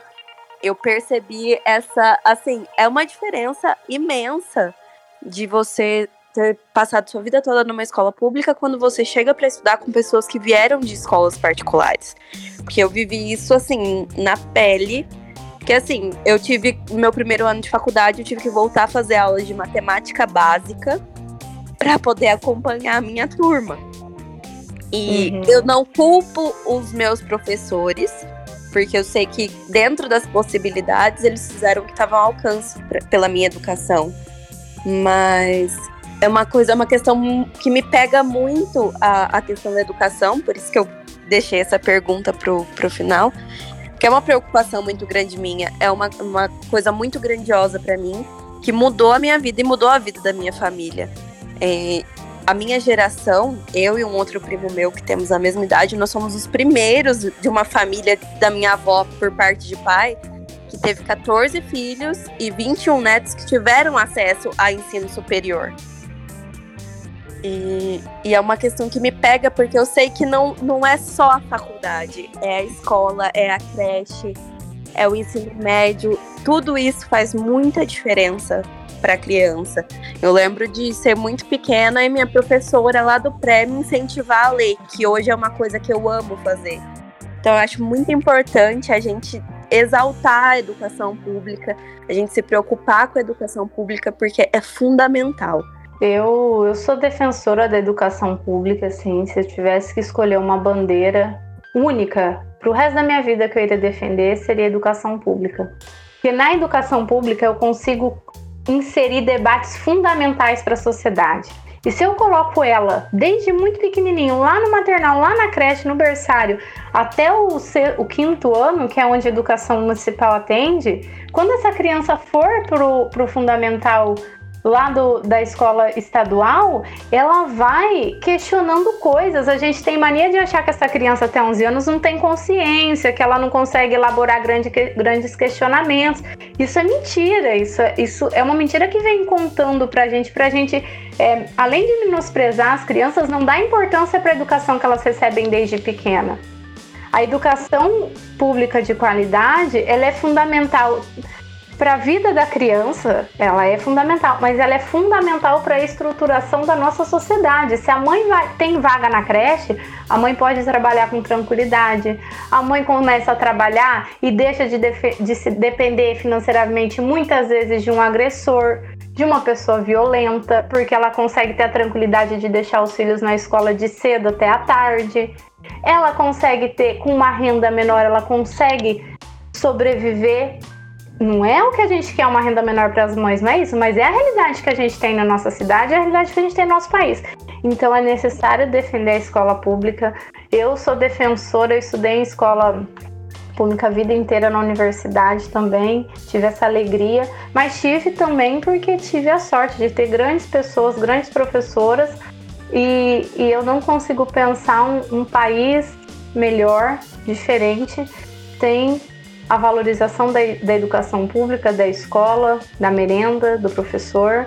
eu percebi essa, assim, é uma diferença imensa de você ter passado sua vida toda numa escola pública quando você chega para estudar com pessoas que vieram de escolas particulares. Porque eu vivi isso assim na pele, que assim, eu tive meu primeiro ano de faculdade, eu tive que voltar a fazer aulas de matemática básica para poder acompanhar a minha turma. E uhum. eu não culpo os meus professores, porque eu sei que dentro das possibilidades eles fizeram o que estava ao alcance pra, pela minha educação. Mas é uma coisa, é uma questão que me pega muito a, a questão da educação, por isso que eu deixei essa pergunta pro, pro final, que é uma preocupação muito grande minha, é uma, uma coisa muito grandiosa para mim, que mudou a minha vida e mudou a vida da minha família. É, a minha geração, eu e um outro primo meu que temos a mesma idade, nós somos os primeiros de uma família da minha avó por parte de pai que teve 14 filhos e 21 netos que tiveram acesso a ensino superior. E, e, é uma questão que me pega porque eu sei que não, não é só a faculdade, é a escola, é a creche, é o ensino médio, tudo isso faz muita diferença para criança. Eu lembro de ser muito pequena e minha professora lá do pré me incentivar a ler, que hoje é uma coisa que eu amo fazer. Então eu acho muito importante a gente exaltar a educação pública, a gente se preocupar com a educação pública porque é fundamental. Eu, eu sou defensora da educação pública, assim, se eu tivesse que escolher uma bandeira única para o resto da minha vida que eu iria defender, seria a educação pública. Porque na educação pública eu consigo inserir debates fundamentais para a sociedade. E se eu coloco ela desde muito pequenininho, lá no maternal, lá na creche, no berçário, até o, o quinto ano, que é onde a educação municipal atende, quando essa criança for para o fundamental lá do, da escola estadual, ela vai questionando coisas. A gente tem mania de achar que essa criança até 11 anos não tem consciência, que ela não consegue elaborar grande, grandes questionamentos. Isso é mentira, isso, isso é uma mentira que vem contando pra gente, pra gente, é, além de menosprezar as crianças, não dá importância para a educação que elas recebem desde pequena. A educação pública de qualidade, ela é fundamental para a vida da criança, ela é fundamental, mas ela é fundamental para a estruturação da nossa sociedade. Se a mãe vai, tem vaga na creche, a mãe pode trabalhar com tranquilidade. A mãe começa a trabalhar e deixa de, de se depender financeiramente muitas vezes de um agressor, de uma pessoa violenta, porque ela consegue ter a tranquilidade de deixar os filhos na escola de cedo até a tarde. Ela consegue ter, com uma renda menor, ela consegue sobreviver. Não é o que a gente quer uma renda menor para as mães, não é isso, mas é a realidade que a gente tem na nossa cidade, é a realidade que a gente tem no nosso país. Então é necessário defender a escola pública. Eu sou defensora, eu estudei em escola pública a vida inteira na universidade também, tive essa alegria, mas tive também porque tive a sorte de ter grandes pessoas, grandes professoras, e, e eu não consigo pensar um, um país melhor, diferente, sem a valorização da, da educação pública, da escola, da merenda, do professor.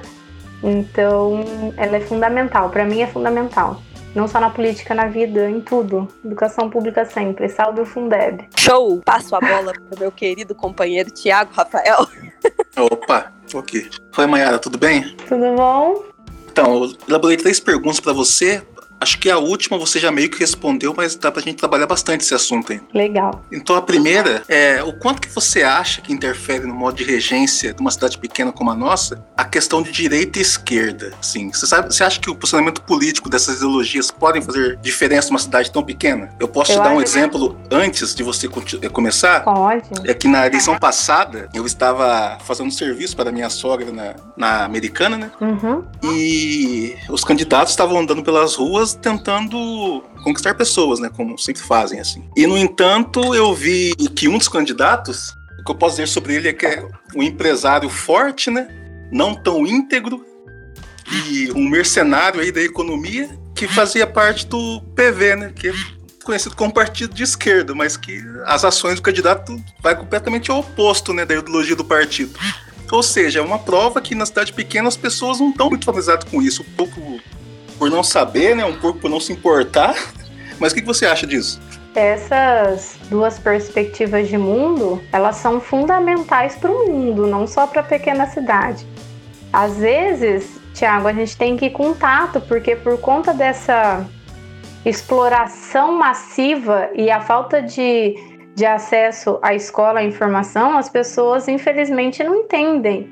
Então, ela é fundamental, para mim é fundamental. Não só na política, na vida, em tudo. Educação pública sempre. Salve o Fundeb. Show! Passo a bola para o meu querido companheiro Tiago Rafael. Opa, ok. Foi, Mayara, tudo bem? Tudo bom? Então, eu elaborei três perguntas para você Acho que a última você já meio que respondeu, mas dá pra gente trabalhar bastante esse assunto aí. Legal. Então a primeira é o quanto que você acha que interfere no modo de regência de uma cidade pequena como a nossa a questão de direita e esquerda. Sim, você sabe, você acha que o posicionamento político dessas ideologias podem fazer diferença numa cidade tão pequena? Eu posso eu te dar um exemplo que... antes de você eh, começar? Pode. É que na eleição passada eu estava fazendo serviço para minha sogra na, na americana, né? Uhum. E os candidatos estavam andando pelas ruas tentando conquistar pessoas, né? Como sempre fazem, assim. E, no entanto, eu vi que um dos candidatos, o que eu posso dizer sobre ele é que é um empresário forte, né? Não tão íntegro e um mercenário aí da economia que fazia parte do PV, né? Que é conhecido como partido de esquerda, mas que as ações do candidato vai completamente ao oposto, né? Da ideologia do partido. Ou seja, é uma prova que na cidade pequena as pessoas não estão muito familiarizadas com isso. Um pouco por não saber, né? Um pouco por não se importar. Mas o que, você acha disso? Essas duas perspectivas de mundo, elas são fundamentais para o mundo, não só para a pequena cidade. Às vezes, Tiago, a gente tem que ir com tato, porque por conta dessa exploração massiva e a falta de, de acesso à escola, à informação, as pessoas infelizmente não entendem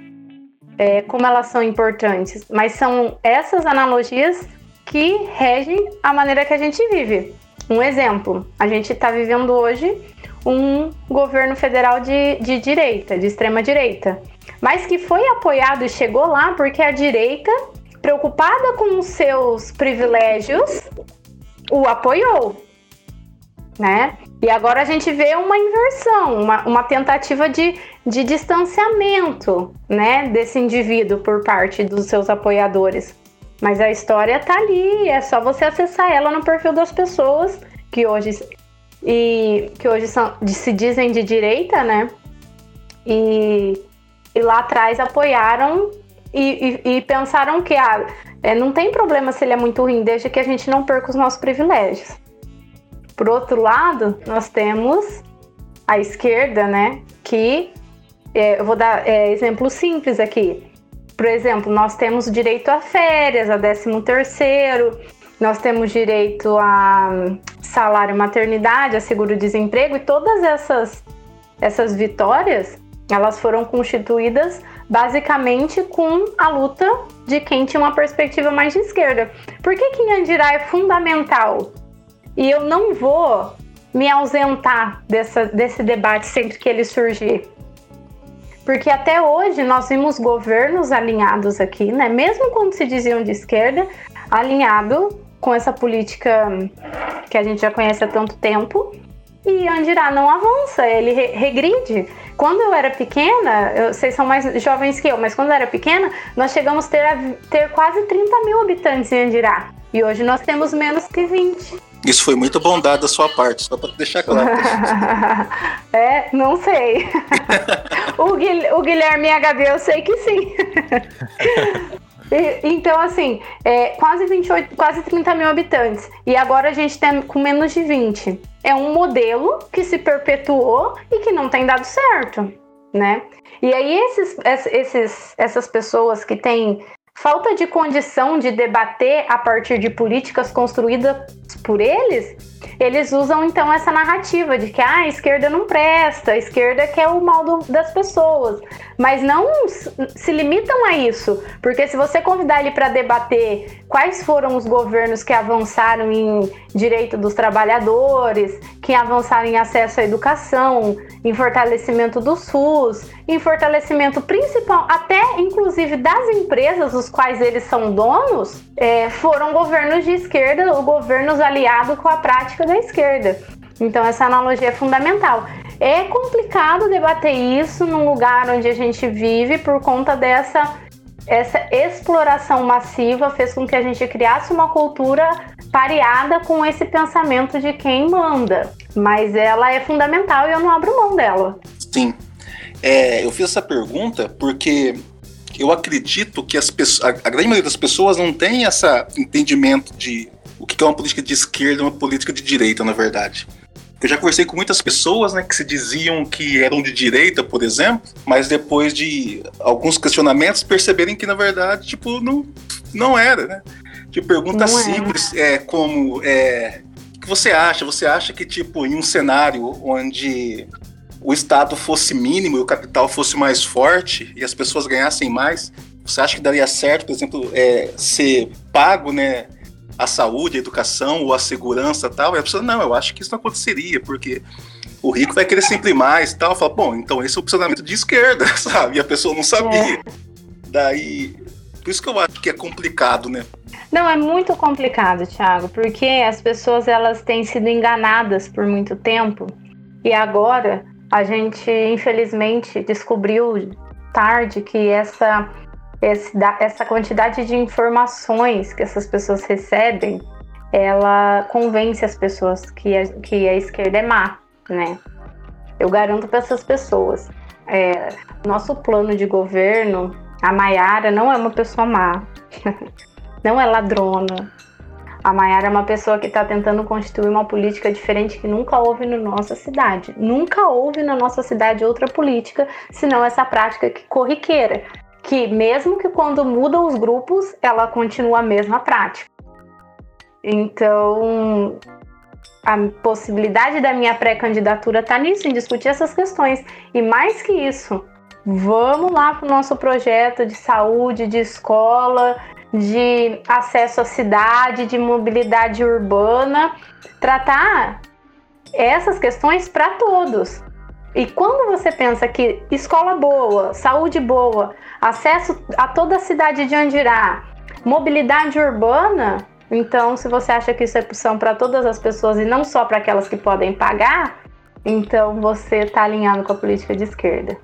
é, como elas são importantes, mas são essas analogias que regem a maneira que a gente vive. Um exemplo, a gente está vivendo hoje um governo federal de, de direita, de extrema direita, mas que foi apoiado e chegou lá porque a direita, preocupada com os seus privilégios, o apoiou, né? E agora a gente vê uma inversão, uma, uma tentativa de, de distanciamento né, desse indivíduo por parte dos seus apoiadores. Mas a história tá ali, é só você acessar ela no perfil das pessoas que hoje, e, que hoje são, se dizem de direita, né? E, e lá atrás apoiaram e, e, e pensaram que ah, é, não tem problema se ele é muito ruim, desde que a gente não perca os nossos privilégios. Por outro lado, nós temos a esquerda, né? Que é, eu vou dar é, exemplo simples aqui. Por exemplo, nós temos direito a férias, a 13 terceiro, nós temos direito a salário maternidade, a seguro-desemprego e todas essas essas vitórias, elas foram constituídas basicamente com a luta de quem tinha uma perspectiva mais de esquerda. Por que que Andirá é fundamental? E eu não vou me ausentar dessa, desse debate sempre que ele surgir. Porque até hoje nós vimos governos alinhados aqui, né? Mesmo quando se diziam de esquerda, alinhado com essa política que a gente já conhece há tanto tempo. E Andirá não avança, ele re regride. Quando eu era pequena, eu, vocês são mais jovens que eu, mas quando eu era pequena, nós chegamos a ter, ter quase 30 mil habitantes em Andirá. E hoje nós temos menos que 20. Isso foi muito bondade da sua parte, só para deixar claro. é, não sei. o, Guilherme HD eu sei que sim. então, assim, é, quase 28, quase 30 mil habitantes. E agora a gente tem com menos de 20. É um modelo que se perpetuou e que não tem dado certo, né? E aí, esses, esses, essas pessoas que têm falta de condição de debater a partir de políticas construídas por eles, eles usam então essa narrativa de que ah, a esquerda não presta, a esquerda quer o mal do, das pessoas. Mas não se limitam a isso, porque se você convidar ele para debater quais foram os governos que avançaram em direito dos trabalhadores, que avançaram em acesso à educação, em fortalecimento do SUS, em fortalecimento principal, até inclusive das empresas, os quais eles são donos, é, foram governos de esquerda, governos aliados com a prática da esquerda. Então essa analogia é fundamental. É complicado debater isso num lugar onde a gente vive por conta dessa essa exploração massiva fez com que a gente criasse uma cultura pareada com esse pensamento de quem manda. Mas ela é fundamental e eu não abro mão dela. Sim. É, eu fiz essa pergunta porque eu acredito que as pessoas, a, grande maioria das pessoas não tem esse entendimento de o que é uma política de esquerda e uma política de direita, na verdade. Eu já conversei com muitas pessoas né, que se diziam que eram de direita, por exemplo, mas depois de alguns questionamentos perceberem que, na verdade, tipo, não, não era, né? Tipo, pergunta não simples, é. é como é, o que você acha? Você acha que, tipo, em um cenário onde o Estado fosse mínimo e o capital fosse mais forte e as pessoas ganhassem mais, você acha que daria certo, por exemplo, é, ser pago, né? A saúde, a educação ou a segurança tal. E a pessoa, não, eu acho que isso não aconteceria, porque o rico vai querer sempre mais tal. Fala, bom, então esse é o posicionamento de esquerda, sabe? E a pessoa não sabia. É. Daí, por isso que eu acho que é complicado, né? Não, é muito complicado, Thiago, porque as pessoas elas têm sido enganadas por muito tempo e agora a gente infelizmente descobriu tarde que essa esse, essa quantidade de informações que essas pessoas recebem, ela convence as pessoas que a, que a esquerda é má, né? Eu garanto para essas pessoas. É, nosso plano de governo, a Maiara não é uma pessoa má, não é ladrona. A Maiara é uma pessoa que está tentando constituir uma política diferente que nunca houve na nossa cidade. Nunca houve na nossa cidade outra política senão essa prática que corriqueira, que mesmo que quando mudam os grupos, ela continua a mesma prática. Então, a possibilidade da minha pré-candidatura está nisso, em discutir essas questões. E mais que isso, vamos lá para o nosso projeto de saúde, de escola, de acesso à cidade, de mobilidade urbana, tratar essas questões para todos. E quando você pensa que escola boa, saúde boa, acesso a toda a cidade de Andirá, mobilidade urbana, então se você acha que isso é opção para todas as pessoas e não só para aquelas que podem pagar, então você está alinhado com a política de esquerda.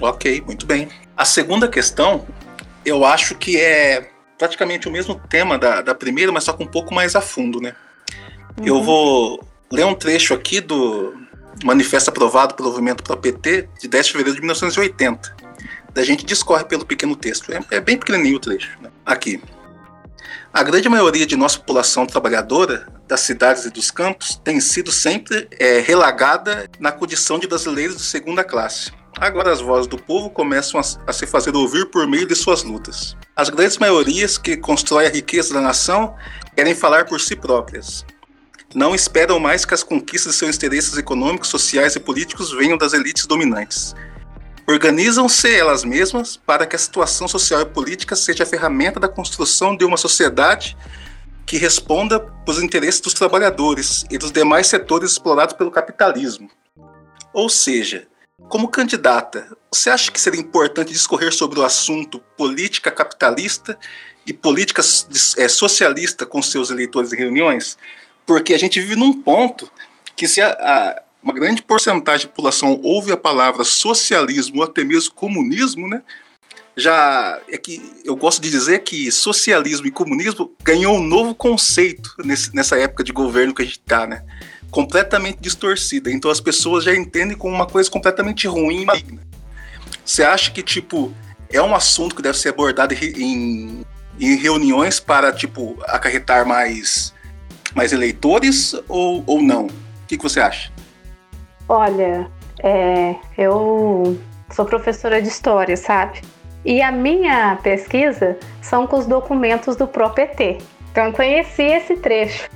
Ok, muito bem. A segunda questão, eu acho que é praticamente o mesmo tema da, da primeira, mas só com um pouco mais a fundo, né? Uhum. Eu vou ler um trecho aqui do, manifesto aprovado pelo movimento pro PT de 10 de fevereiro de 1980. Da gente discorre pelo pequeno texto. É, é bem pequenininho o trecho. Né? Aqui. A grande maioria de nossa população trabalhadora das cidades e dos campos tem sido sempre é, relagada na condição de brasileiros de segunda classe. Agora as vozes do povo começam a, a, se fazer ouvir por meio de suas lutas. As grandes maiorias que constroem a riqueza da nação querem falar por si próprias não esperam mais que as conquistas de seus interesses econômicos, sociais e políticos venham das elites dominantes. Organizam-se elas mesmas para que a situação social e política seja a ferramenta da construção de uma sociedade que responda pelos interesses dos trabalhadores e dos demais setores explorados pelo capitalismo. Ou seja, como candidata, você acha que seria importante discorrer sobre o assunto política capitalista e política é, socialista com seus eleitores em reuniões? Porque a gente vive num ponto que se a, a, uma grande porcentagem da população ouve a palavra socialismo ou até mesmo comunismo, né? Já é que eu gosto de dizer que socialismo e comunismo ganhou um novo conceito nesse, nessa época de governo que a gente está, né? Completamente distorcida. Então as pessoas já entendem como uma coisa completamente ruim e maligna. Você acha que tipo é um assunto que deve ser abordado em, em reuniões para tipo acarretar mais mais eleitores ou, ou não? O que, que você acha? Olha, é, eu sou professora de história, sabe? E a minha pesquisa são com os documentos do ProPT. Então eu conheci esse trecho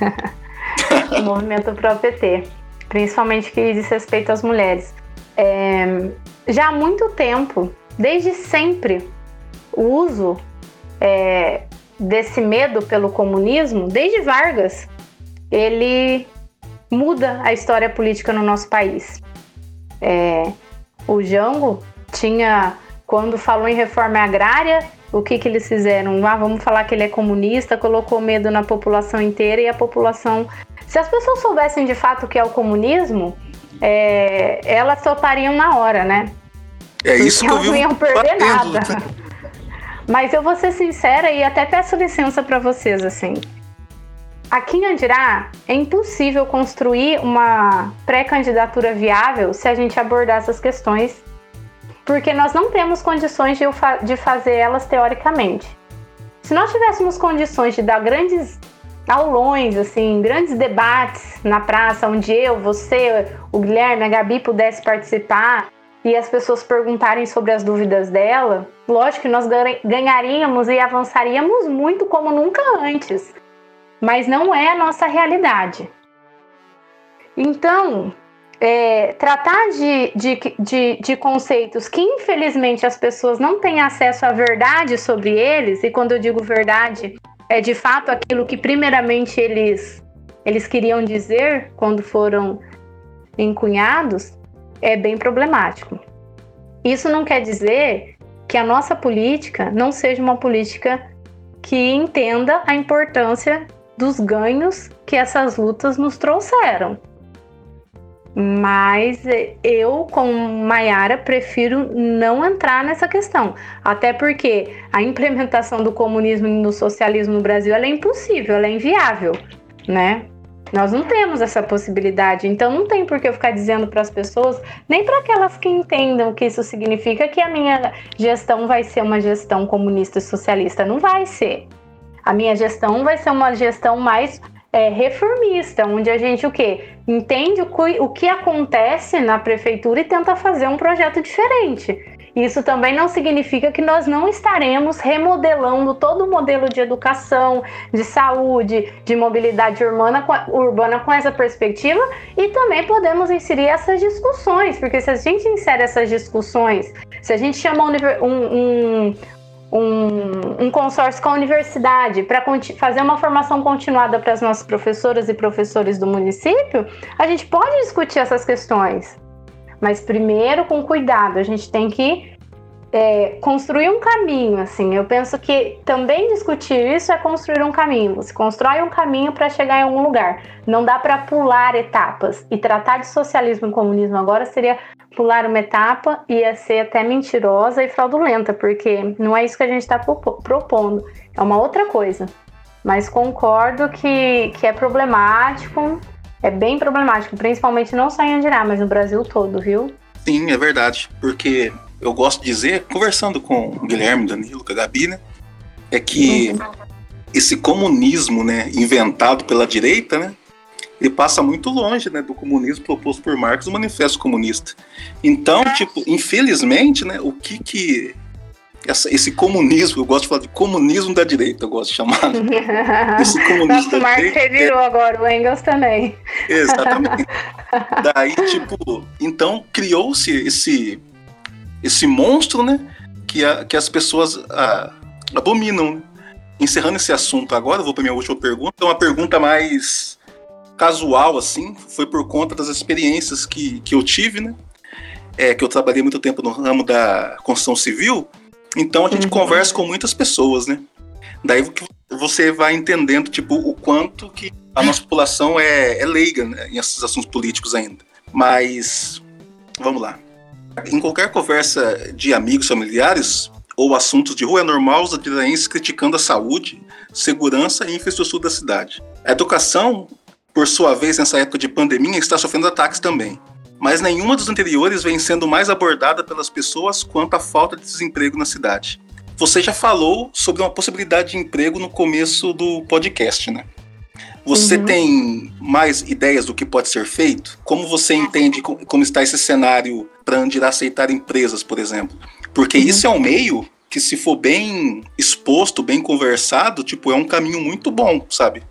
do movimento ProPT, principalmente que diz respeito às mulheres. É, já há muito tempo, desde sempre, o uso é, desse medo pelo comunismo, desde Vargas, ele muda a história política no nosso país. É, o Jango tinha, quando falou em reforma agrária, o que, que eles fizeram? Ah, vamos falar que ele é comunista, colocou medo na população inteira e a população. Se as pessoas soubessem de fato o que é o comunismo, é, elas topariam na hora, né? É isso que eu vi. Não iam perder batendo. nada. Mas eu vou ser sincera e até peço licença para vocês, assim. Aqui em Andirá é impossível construir uma pré-candidatura viável se a gente abordar essas questões, porque nós não temos condições de, de fazer elas teoricamente. Se nós tivéssemos condições de dar grandes aulões, assim, grandes debates na praça, onde eu, você, o Guilherme, a Gabi pudesse participar e as pessoas perguntarem sobre as dúvidas dela, lógico que nós ganharíamos e avançaríamos muito como nunca antes. Mas não é a nossa realidade. Então, é, tratar de, de, de, de, conceitos que infelizmente as pessoas não têm acesso à verdade sobre eles, e quando eu digo verdade, é de fato aquilo que primeiramente eles, eles queriam dizer quando foram encunhados, é bem problemático. Isso não quer dizer que a nossa política não seja uma política que entenda a importância dos ganhos que essas lutas nos trouxeram. Mas eu, como Maiara, prefiro não entrar nessa questão. Até porque a implementação do comunismo e do socialismo no Brasil é impossível, é inviável, né? Nós não temos essa possibilidade, então não tem por que eu ficar dizendo para as pessoas, nem para aquelas que entendam o que isso significa, que a minha gestão vai ser uma gestão comunista e socialista. Não vai ser. A minha gestão vai ser uma gestão mais é, reformista, onde a gente o quê? Entende o que, o que acontece na prefeitura e tenta fazer um projeto diferente. Isso também não significa que nós não estaremos remodelando todo o modelo de educação, de saúde, de mobilidade urbana, urbana com essa perspectiva e também podemos inserir essas discussões, porque se a gente insere essas discussões, se a gente chama um, um, um, um consórcio com a universidade para fazer uma formação continuada para as nossas professoras e professores do município, a gente pode discutir essas questões. Mas primeiro com cuidado, a gente tem que é, construir um caminho, assim. Eu penso que também discutir isso é construir um caminho. Você constrói um caminho para chegar em algum lugar. Não dá para pular etapas. E tratar de socialismo e comunismo agora seria pular uma etapa e ia ser até mentirosa e fraudulenta, porque não é isso que a gente está propondo. É uma outra coisa. Mas concordo que, que é problemático é bem problemático, principalmente não só em Andirá, mas no Brasil todo, viu? Sim, é verdade, porque eu gosto de dizer, conversando com o Guilherme, Danilo, com a Gabi, né, é que uhum. esse comunismo, né, inventado pela direita, né, ele passa muito longe, né, do comunismo proposto por Marx, o Manifesto Comunista. Então, tipo, infelizmente, né, o que que essa, esse comunismo, eu gosto de falar de comunismo da direita, eu gosto de chamar. esse comunismo Nossa, da o Marx direita. revirou é... agora, o Engels também. Exatamente. Daí, tipo, então criou-se esse, esse monstro, né? Que, a, que as pessoas a, abominam. Encerrando esse assunto agora, eu vou para minha última pergunta. É uma pergunta mais casual, assim, foi por conta das experiências que, que eu tive, né? É, que eu trabalhei muito tempo no ramo da construção civil então a gente uhum. conversa com muitas pessoas, né? Daí você vai entendendo, tipo, o quanto que a nossa população é, é leiga né, em esses assuntos políticos ainda. Mas, vamos lá. Em qualquer conversa de amigos, familiares ou assuntos de rua, é normal os adiraenses criticando a saúde, segurança e infraestrutura da cidade. A educação, por sua vez, nessa época de pandemia, está sofrendo ataques também mas nenhuma dos anteriores vem sendo mais abordada pelas pessoas quanto a falta de desemprego na cidade. Você já falou sobre uma possibilidade de emprego no começo do podcast, né? Você uhum. tem mais ideias do que pode ser feito? Como você entende como está esse cenário para Andira aceitar empresas, por exemplo? Porque uhum. isso é um meio que, se for bem exposto, bem conversado, tipo, é um caminho muito bom, sabe?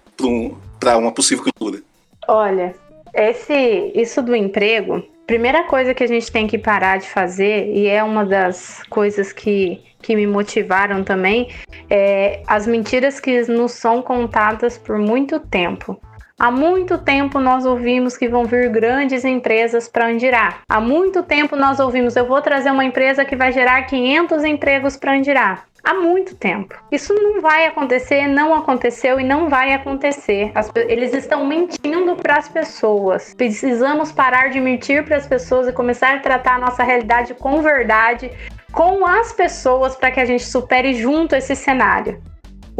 Para uma possível candidatura. Olha, esse, isso do emprego, primeira coisa que a gente tem que parar de fazer, e é uma das coisas que, que me motivaram também, é as mentiras que nos são contadas por muito tempo. Há muito tempo nós ouvimos que vão vir grandes empresas para Andirá. Há muito tempo nós ouvimos, eu vou trazer uma empresa que vai gerar 500 empregos para Andirá. Há muito tempo. Isso não vai acontecer, não aconteceu e não vai acontecer. As, eles estão mentindo para as pessoas. Precisamos parar de mentir para as pessoas e começar a tratar a nossa realidade com verdade, com as pessoas, para que a gente supere junto esse cenário.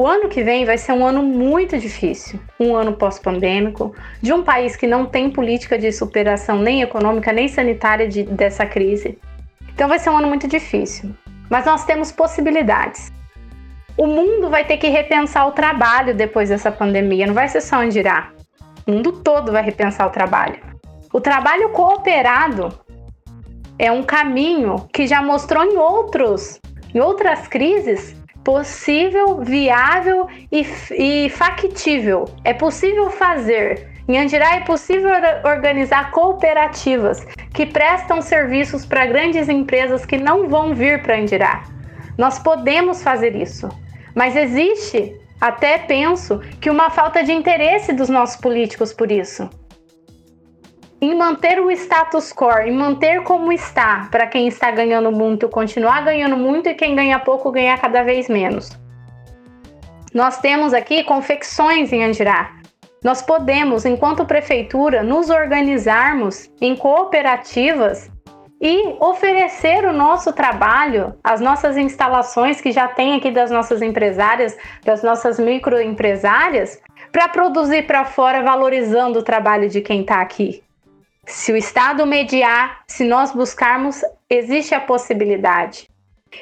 O ano que vem vai ser um ano muito difícil, um ano pós-pandêmico, de um país que não tem política de superação nem econômica nem sanitária de, dessa crise. Então vai ser um ano muito difícil, mas nós temos possibilidades. O mundo vai ter que repensar o trabalho depois dessa pandemia, não vai ser só onde irá. O mundo todo vai repensar o trabalho. O trabalho cooperado é um caminho que já mostrou em outros, em outras crises possível, viável e, e factível. É possível fazer. Em Andirá é possível organizar cooperativas que prestam serviços para grandes empresas que não vão vir para Andirá. Nós podemos fazer isso, mas existe, até penso, que uma falta de interesse dos nossos políticos por isso em manter o status quo, em manter como está, para quem está ganhando muito continuar ganhando muito e quem ganha pouco ganhar cada vez menos. Nós temos aqui confecções em Andirá. Nós podemos, enquanto prefeitura, nos organizarmos em cooperativas e oferecer o nosso trabalho, as nossas instalações que já tem aqui das nossas empresárias, das nossas microempresárias, para produzir para fora, valorizando o trabalho de quem está aqui. Se o Estado mediar, se nós buscarmos, existe a possibilidade.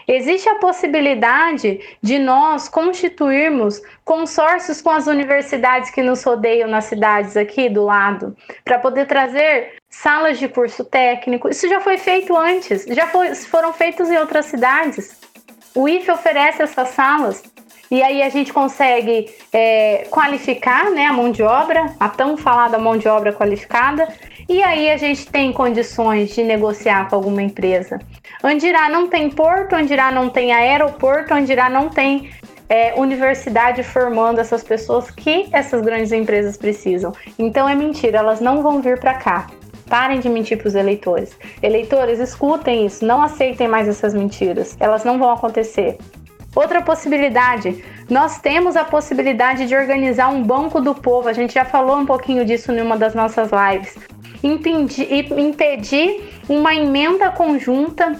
Existe a possibilidade de nós constituirmos consórcios com as universidades que nos rodeiam nas cidades aqui do lado, para poder trazer salas de curso técnico. Isso já foi feito antes, já foi, foram feitos em outras cidades. O IFE oferece essas salas e aí a gente consegue é, qualificar né, a mão de obra, a tão falada mão de obra qualificada, e aí a gente tem condições de negociar com alguma empresa. Andirá não tem porto, Andirá não tem aeroporto, Andirá não tem é, universidade formando essas pessoas que essas grandes empresas precisam. Então é mentira, elas não vão vir para cá. Parem de mentir para os eleitores. Eleitores, escutem isso, não aceitem mais essas mentiras. Elas não vão acontecer. Outra possibilidade, nós temos a possibilidade de organizar um banco do povo. A gente já falou um pouquinho disso em uma das nossas lives impedir, impedir uma emenda conjunta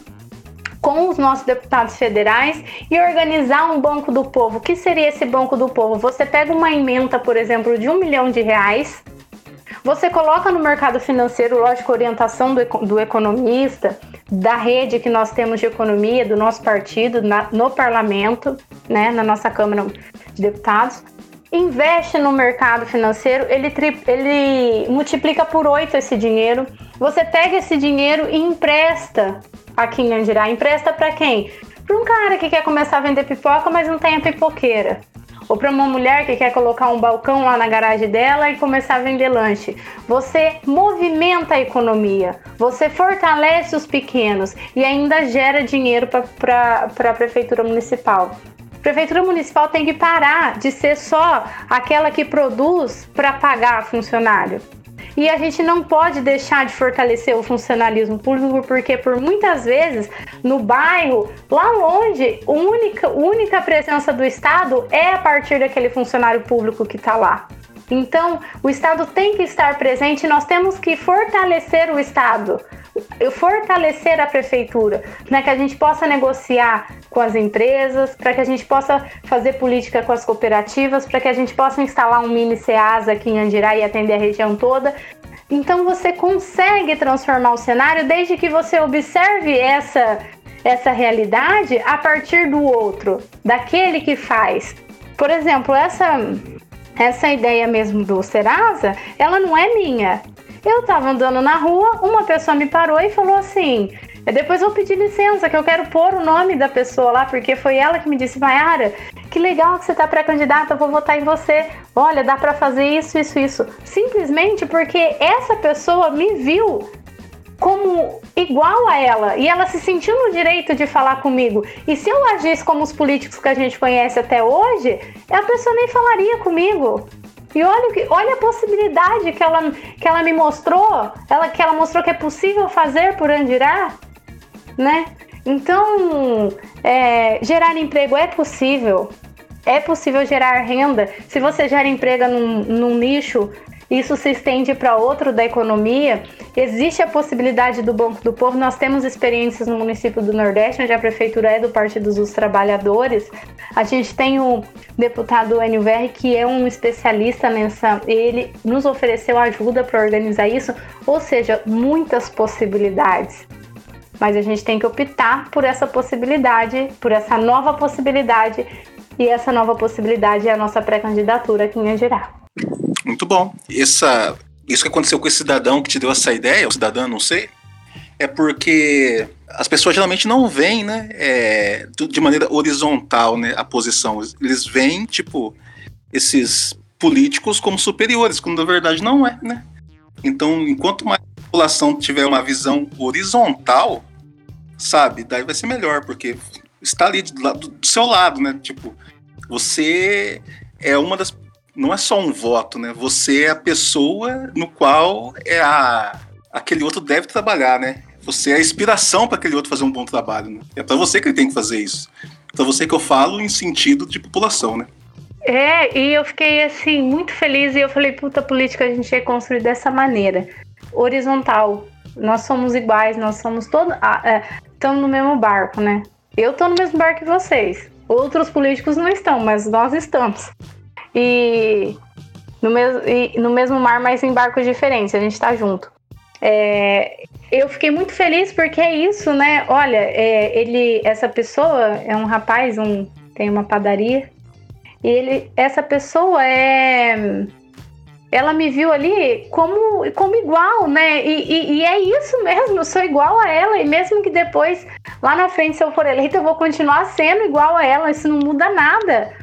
com os nossos deputados federais e organizar um banco do povo. O que seria esse banco do povo? Você pega uma emenda, por exemplo, de um milhão de reais, você coloca no mercado financeiro, lógico, orientação do, do economista, da rede que nós temos de economia, do nosso partido, na, no parlamento, né, na nossa Câmara de Deputados investe no mercado financeiro, ele, ele multiplica por oito esse dinheiro. Você pega esse dinheiro e empresta aqui em Andirá. Empresta para quem? Para um cara que quer começar a vender pipoca, mas não tem a pipoqueira. Ou para uma mulher que quer colocar um balcão lá na garagem dela e começar a vender lanche. Você movimenta a economia, você fortalece os pequenos e ainda gera dinheiro para a prefeitura municipal. Prefeitura municipal tem que parar de ser só aquela que produz para pagar funcionário. E a gente não pode deixar de fortalecer o funcionalismo público, porque por muitas vezes no bairro, lá longe, a única, única presença do Estado é a partir daquele funcionário público que está lá. Então, o Estado tem que estar presente nós temos que fortalecer o Estado, fortalecer a prefeitura, para que a gente possa negociar com as empresas, para que a gente possa fazer política com as cooperativas, para que a gente possa instalar um mini SEASA aqui em Andirá e atender a região toda. Então você consegue transformar o cenário desde que você observe essa essa realidade a partir do outro, daquele que faz. Por exemplo, essa essa ideia mesmo do Serasa, ela não é minha. Eu tava andando na rua, uma pessoa me parou e falou assim: depois eu pedi licença, que eu quero pôr o nome da pessoa lá, porque foi ela que me disse, Mayara, que legal que você tá pré-candidata, eu vou votar em você. Olha, dá para fazer isso, isso, isso. Simplesmente porque essa pessoa me viu como igual a ela e ela se sentiu no direito de falar comigo. E se eu agisse como os políticos que a gente conhece até hoje, a pessoa nem falaria comigo. E olha, que, olha a possibilidade que ela, que ela me mostrou, ela, que ela mostrou que é possível fazer por Andirá, né? Então, é, gerar emprego é possível. É possível gerar renda. Se você gera emprego num, num nicho isso se estende para outro da economia. Existe a possibilidade do Banco do Povo. Nós temos experiências no município do Nordeste, onde a prefeitura é do Partido dos Trabalhadores. A gente tem o deputado NVR, que é um especialista nessa. Ele nos ofereceu ajuda para organizar isso, ou seja, muitas possibilidades. Mas a gente tem que optar por essa possibilidade, por essa nova possibilidade. E essa nova possibilidade é a nossa pré-candidatura aqui em Andirá. Muito bom. Essa, isso que aconteceu com esse cidadão que te deu essa ideia, o cidadão, não sei, é porque as pessoas geralmente não veem, né, é, de maneira horizontal, né, a posição. Eles veem, tipo, esses políticos como superiores, quando na verdade não é, né? Então, enquanto mais a população tiver uma visão horizontal, sabe, daí vai ser melhor, porque está ali do, do seu lado, né? Tipo, você é uma das não é só um voto, né? Você é a pessoa no qual é a aquele outro deve trabalhar, né? Você é a inspiração para aquele outro fazer um bom trabalho. Né? É para você que ele tem que fazer isso. Para você que eu falo em sentido de população, né? É, e eu fiquei assim muito feliz e eu falei, puta, política a gente é construir dessa maneira, horizontal. Nós somos iguais, nós somos todos, ah, é, estamos no mesmo barco, né? Eu tô no mesmo barco que vocês. Outros políticos não estão, mas nós estamos e no, mes e no mesmo mar, mas em barcos diferentes, a gente está junto. É, eu fiquei muito feliz porque é isso, né? Olha, é, ele, essa pessoa é um rapaz, um, tem uma padaria, e ele, essa pessoa é, ela me viu ali como, como igual, né? E, e, e, é isso mesmo, eu sou igual a ela, e mesmo que depois, lá na frente, se eu for eleita, eu vou continuar sendo igual a ela, isso não muda nada.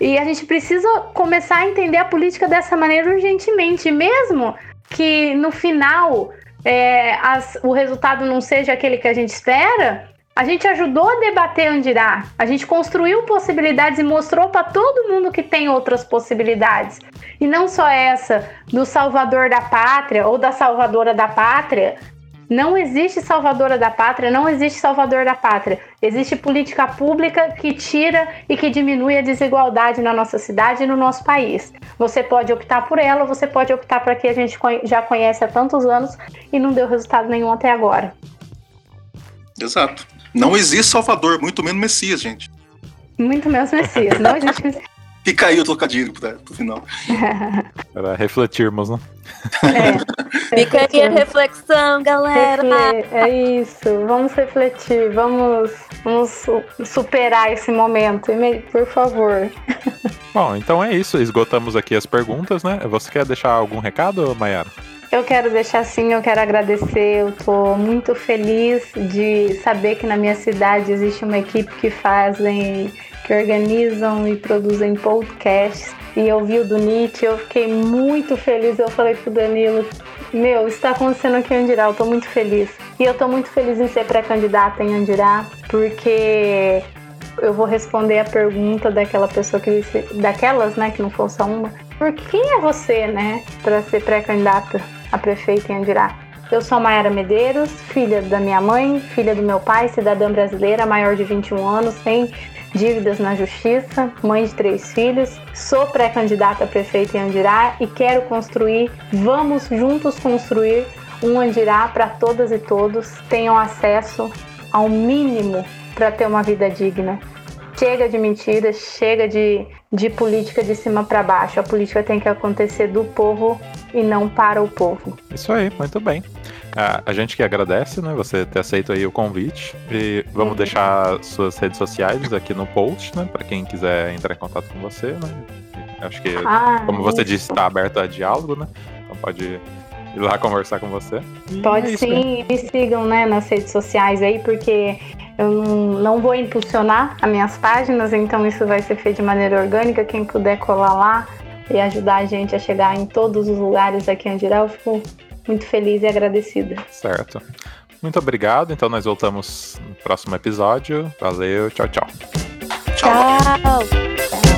E a gente precisa começar a entender a política dessa maneira urgentemente, mesmo que no final é, as, o resultado não seja aquele que a gente espera. A gente ajudou a debater Andirá, a gente construiu possibilidades e mostrou para todo mundo que tem outras possibilidades. E não só essa do salvador da pátria ou da salvadora da pátria, não existe salvadora da pátria, não existe salvador da pátria. Existe política pública que tira e que diminui a desigualdade na nossa cidade e no nosso país. Você pode optar por ela, você pode optar para que a gente já conhece há tantos anos e não deu resultado nenhum até agora. Exato. Não existe salvador, muito menos Messias, gente. Muito menos Messias. Não existe Fica aí o trocadilho pro, pro final. Para refletirmos, né? É, Fica aí a reflexão, galera. Refle é isso. Vamos refletir. Vamos, vamos superar esse momento. Por favor. Bom, então é isso. Esgotamos aqui as perguntas, né? Você quer deixar algum recado, Mayara? Eu quero deixar assim, eu quero agradecer. Eu tô muito feliz de saber que na minha cidade existe uma equipe que fazem que organizam e produzem podcasts. E eu vi o do Nietzsche, eu fiquei muito feliz. Eu falei pro Danilo, meu, está acontecendo aqui em Andirá, eu tô muito feliz. E eu tô muito feliz em ser pré-candidata em Andirá, porque eu vou responder a pergunta daquela pessoa que daquelas, né, que não fosse só uma. Por quem é você, né, para ser pré-candidata a prefeita em Andirá? Eu sou Mayara Medeiros, filha da minha mãe, filha do meu pai, cidadã brasileira, maior de 21 anos, tem dívidas na justiça, mãe de três filhos, sou pré-candidata a prefeita em Andirá e quero construir, vamos juntos construir um Andirá para todas e todos tenham acesso ao mínimo para ter uma vida digna. Chega de mentiras, chega de, de política de cima para baixo. A política tem que acontecer do povo e não para o povo. Isso aí, muito bem. A, a gente que agradece, né, você ter aceito aí o convite. E vamos uhum. deixar suas redes sociais aqui no post, né, para quem quiser entrar em contato com você, né. Acho que, ah, como você isso. disse, está aberto a diálogo, né? Então pode ir lá conversar com você. Pode é sim, me sigam né, nas redes sociais aí, porque eu não, não vou impulsionar as minhas páginas, então isso vai ser feito de maneira orgânica. Quem puder colar lá e ajudar a gente a chegar em todos os lugares aqui em Andirá, eu fico muito feliz e agradecida. Certo. Muito obrigado. Então nós voltamos no próximo episódio. Valeu, tchau, tchau. Tchau. tchau.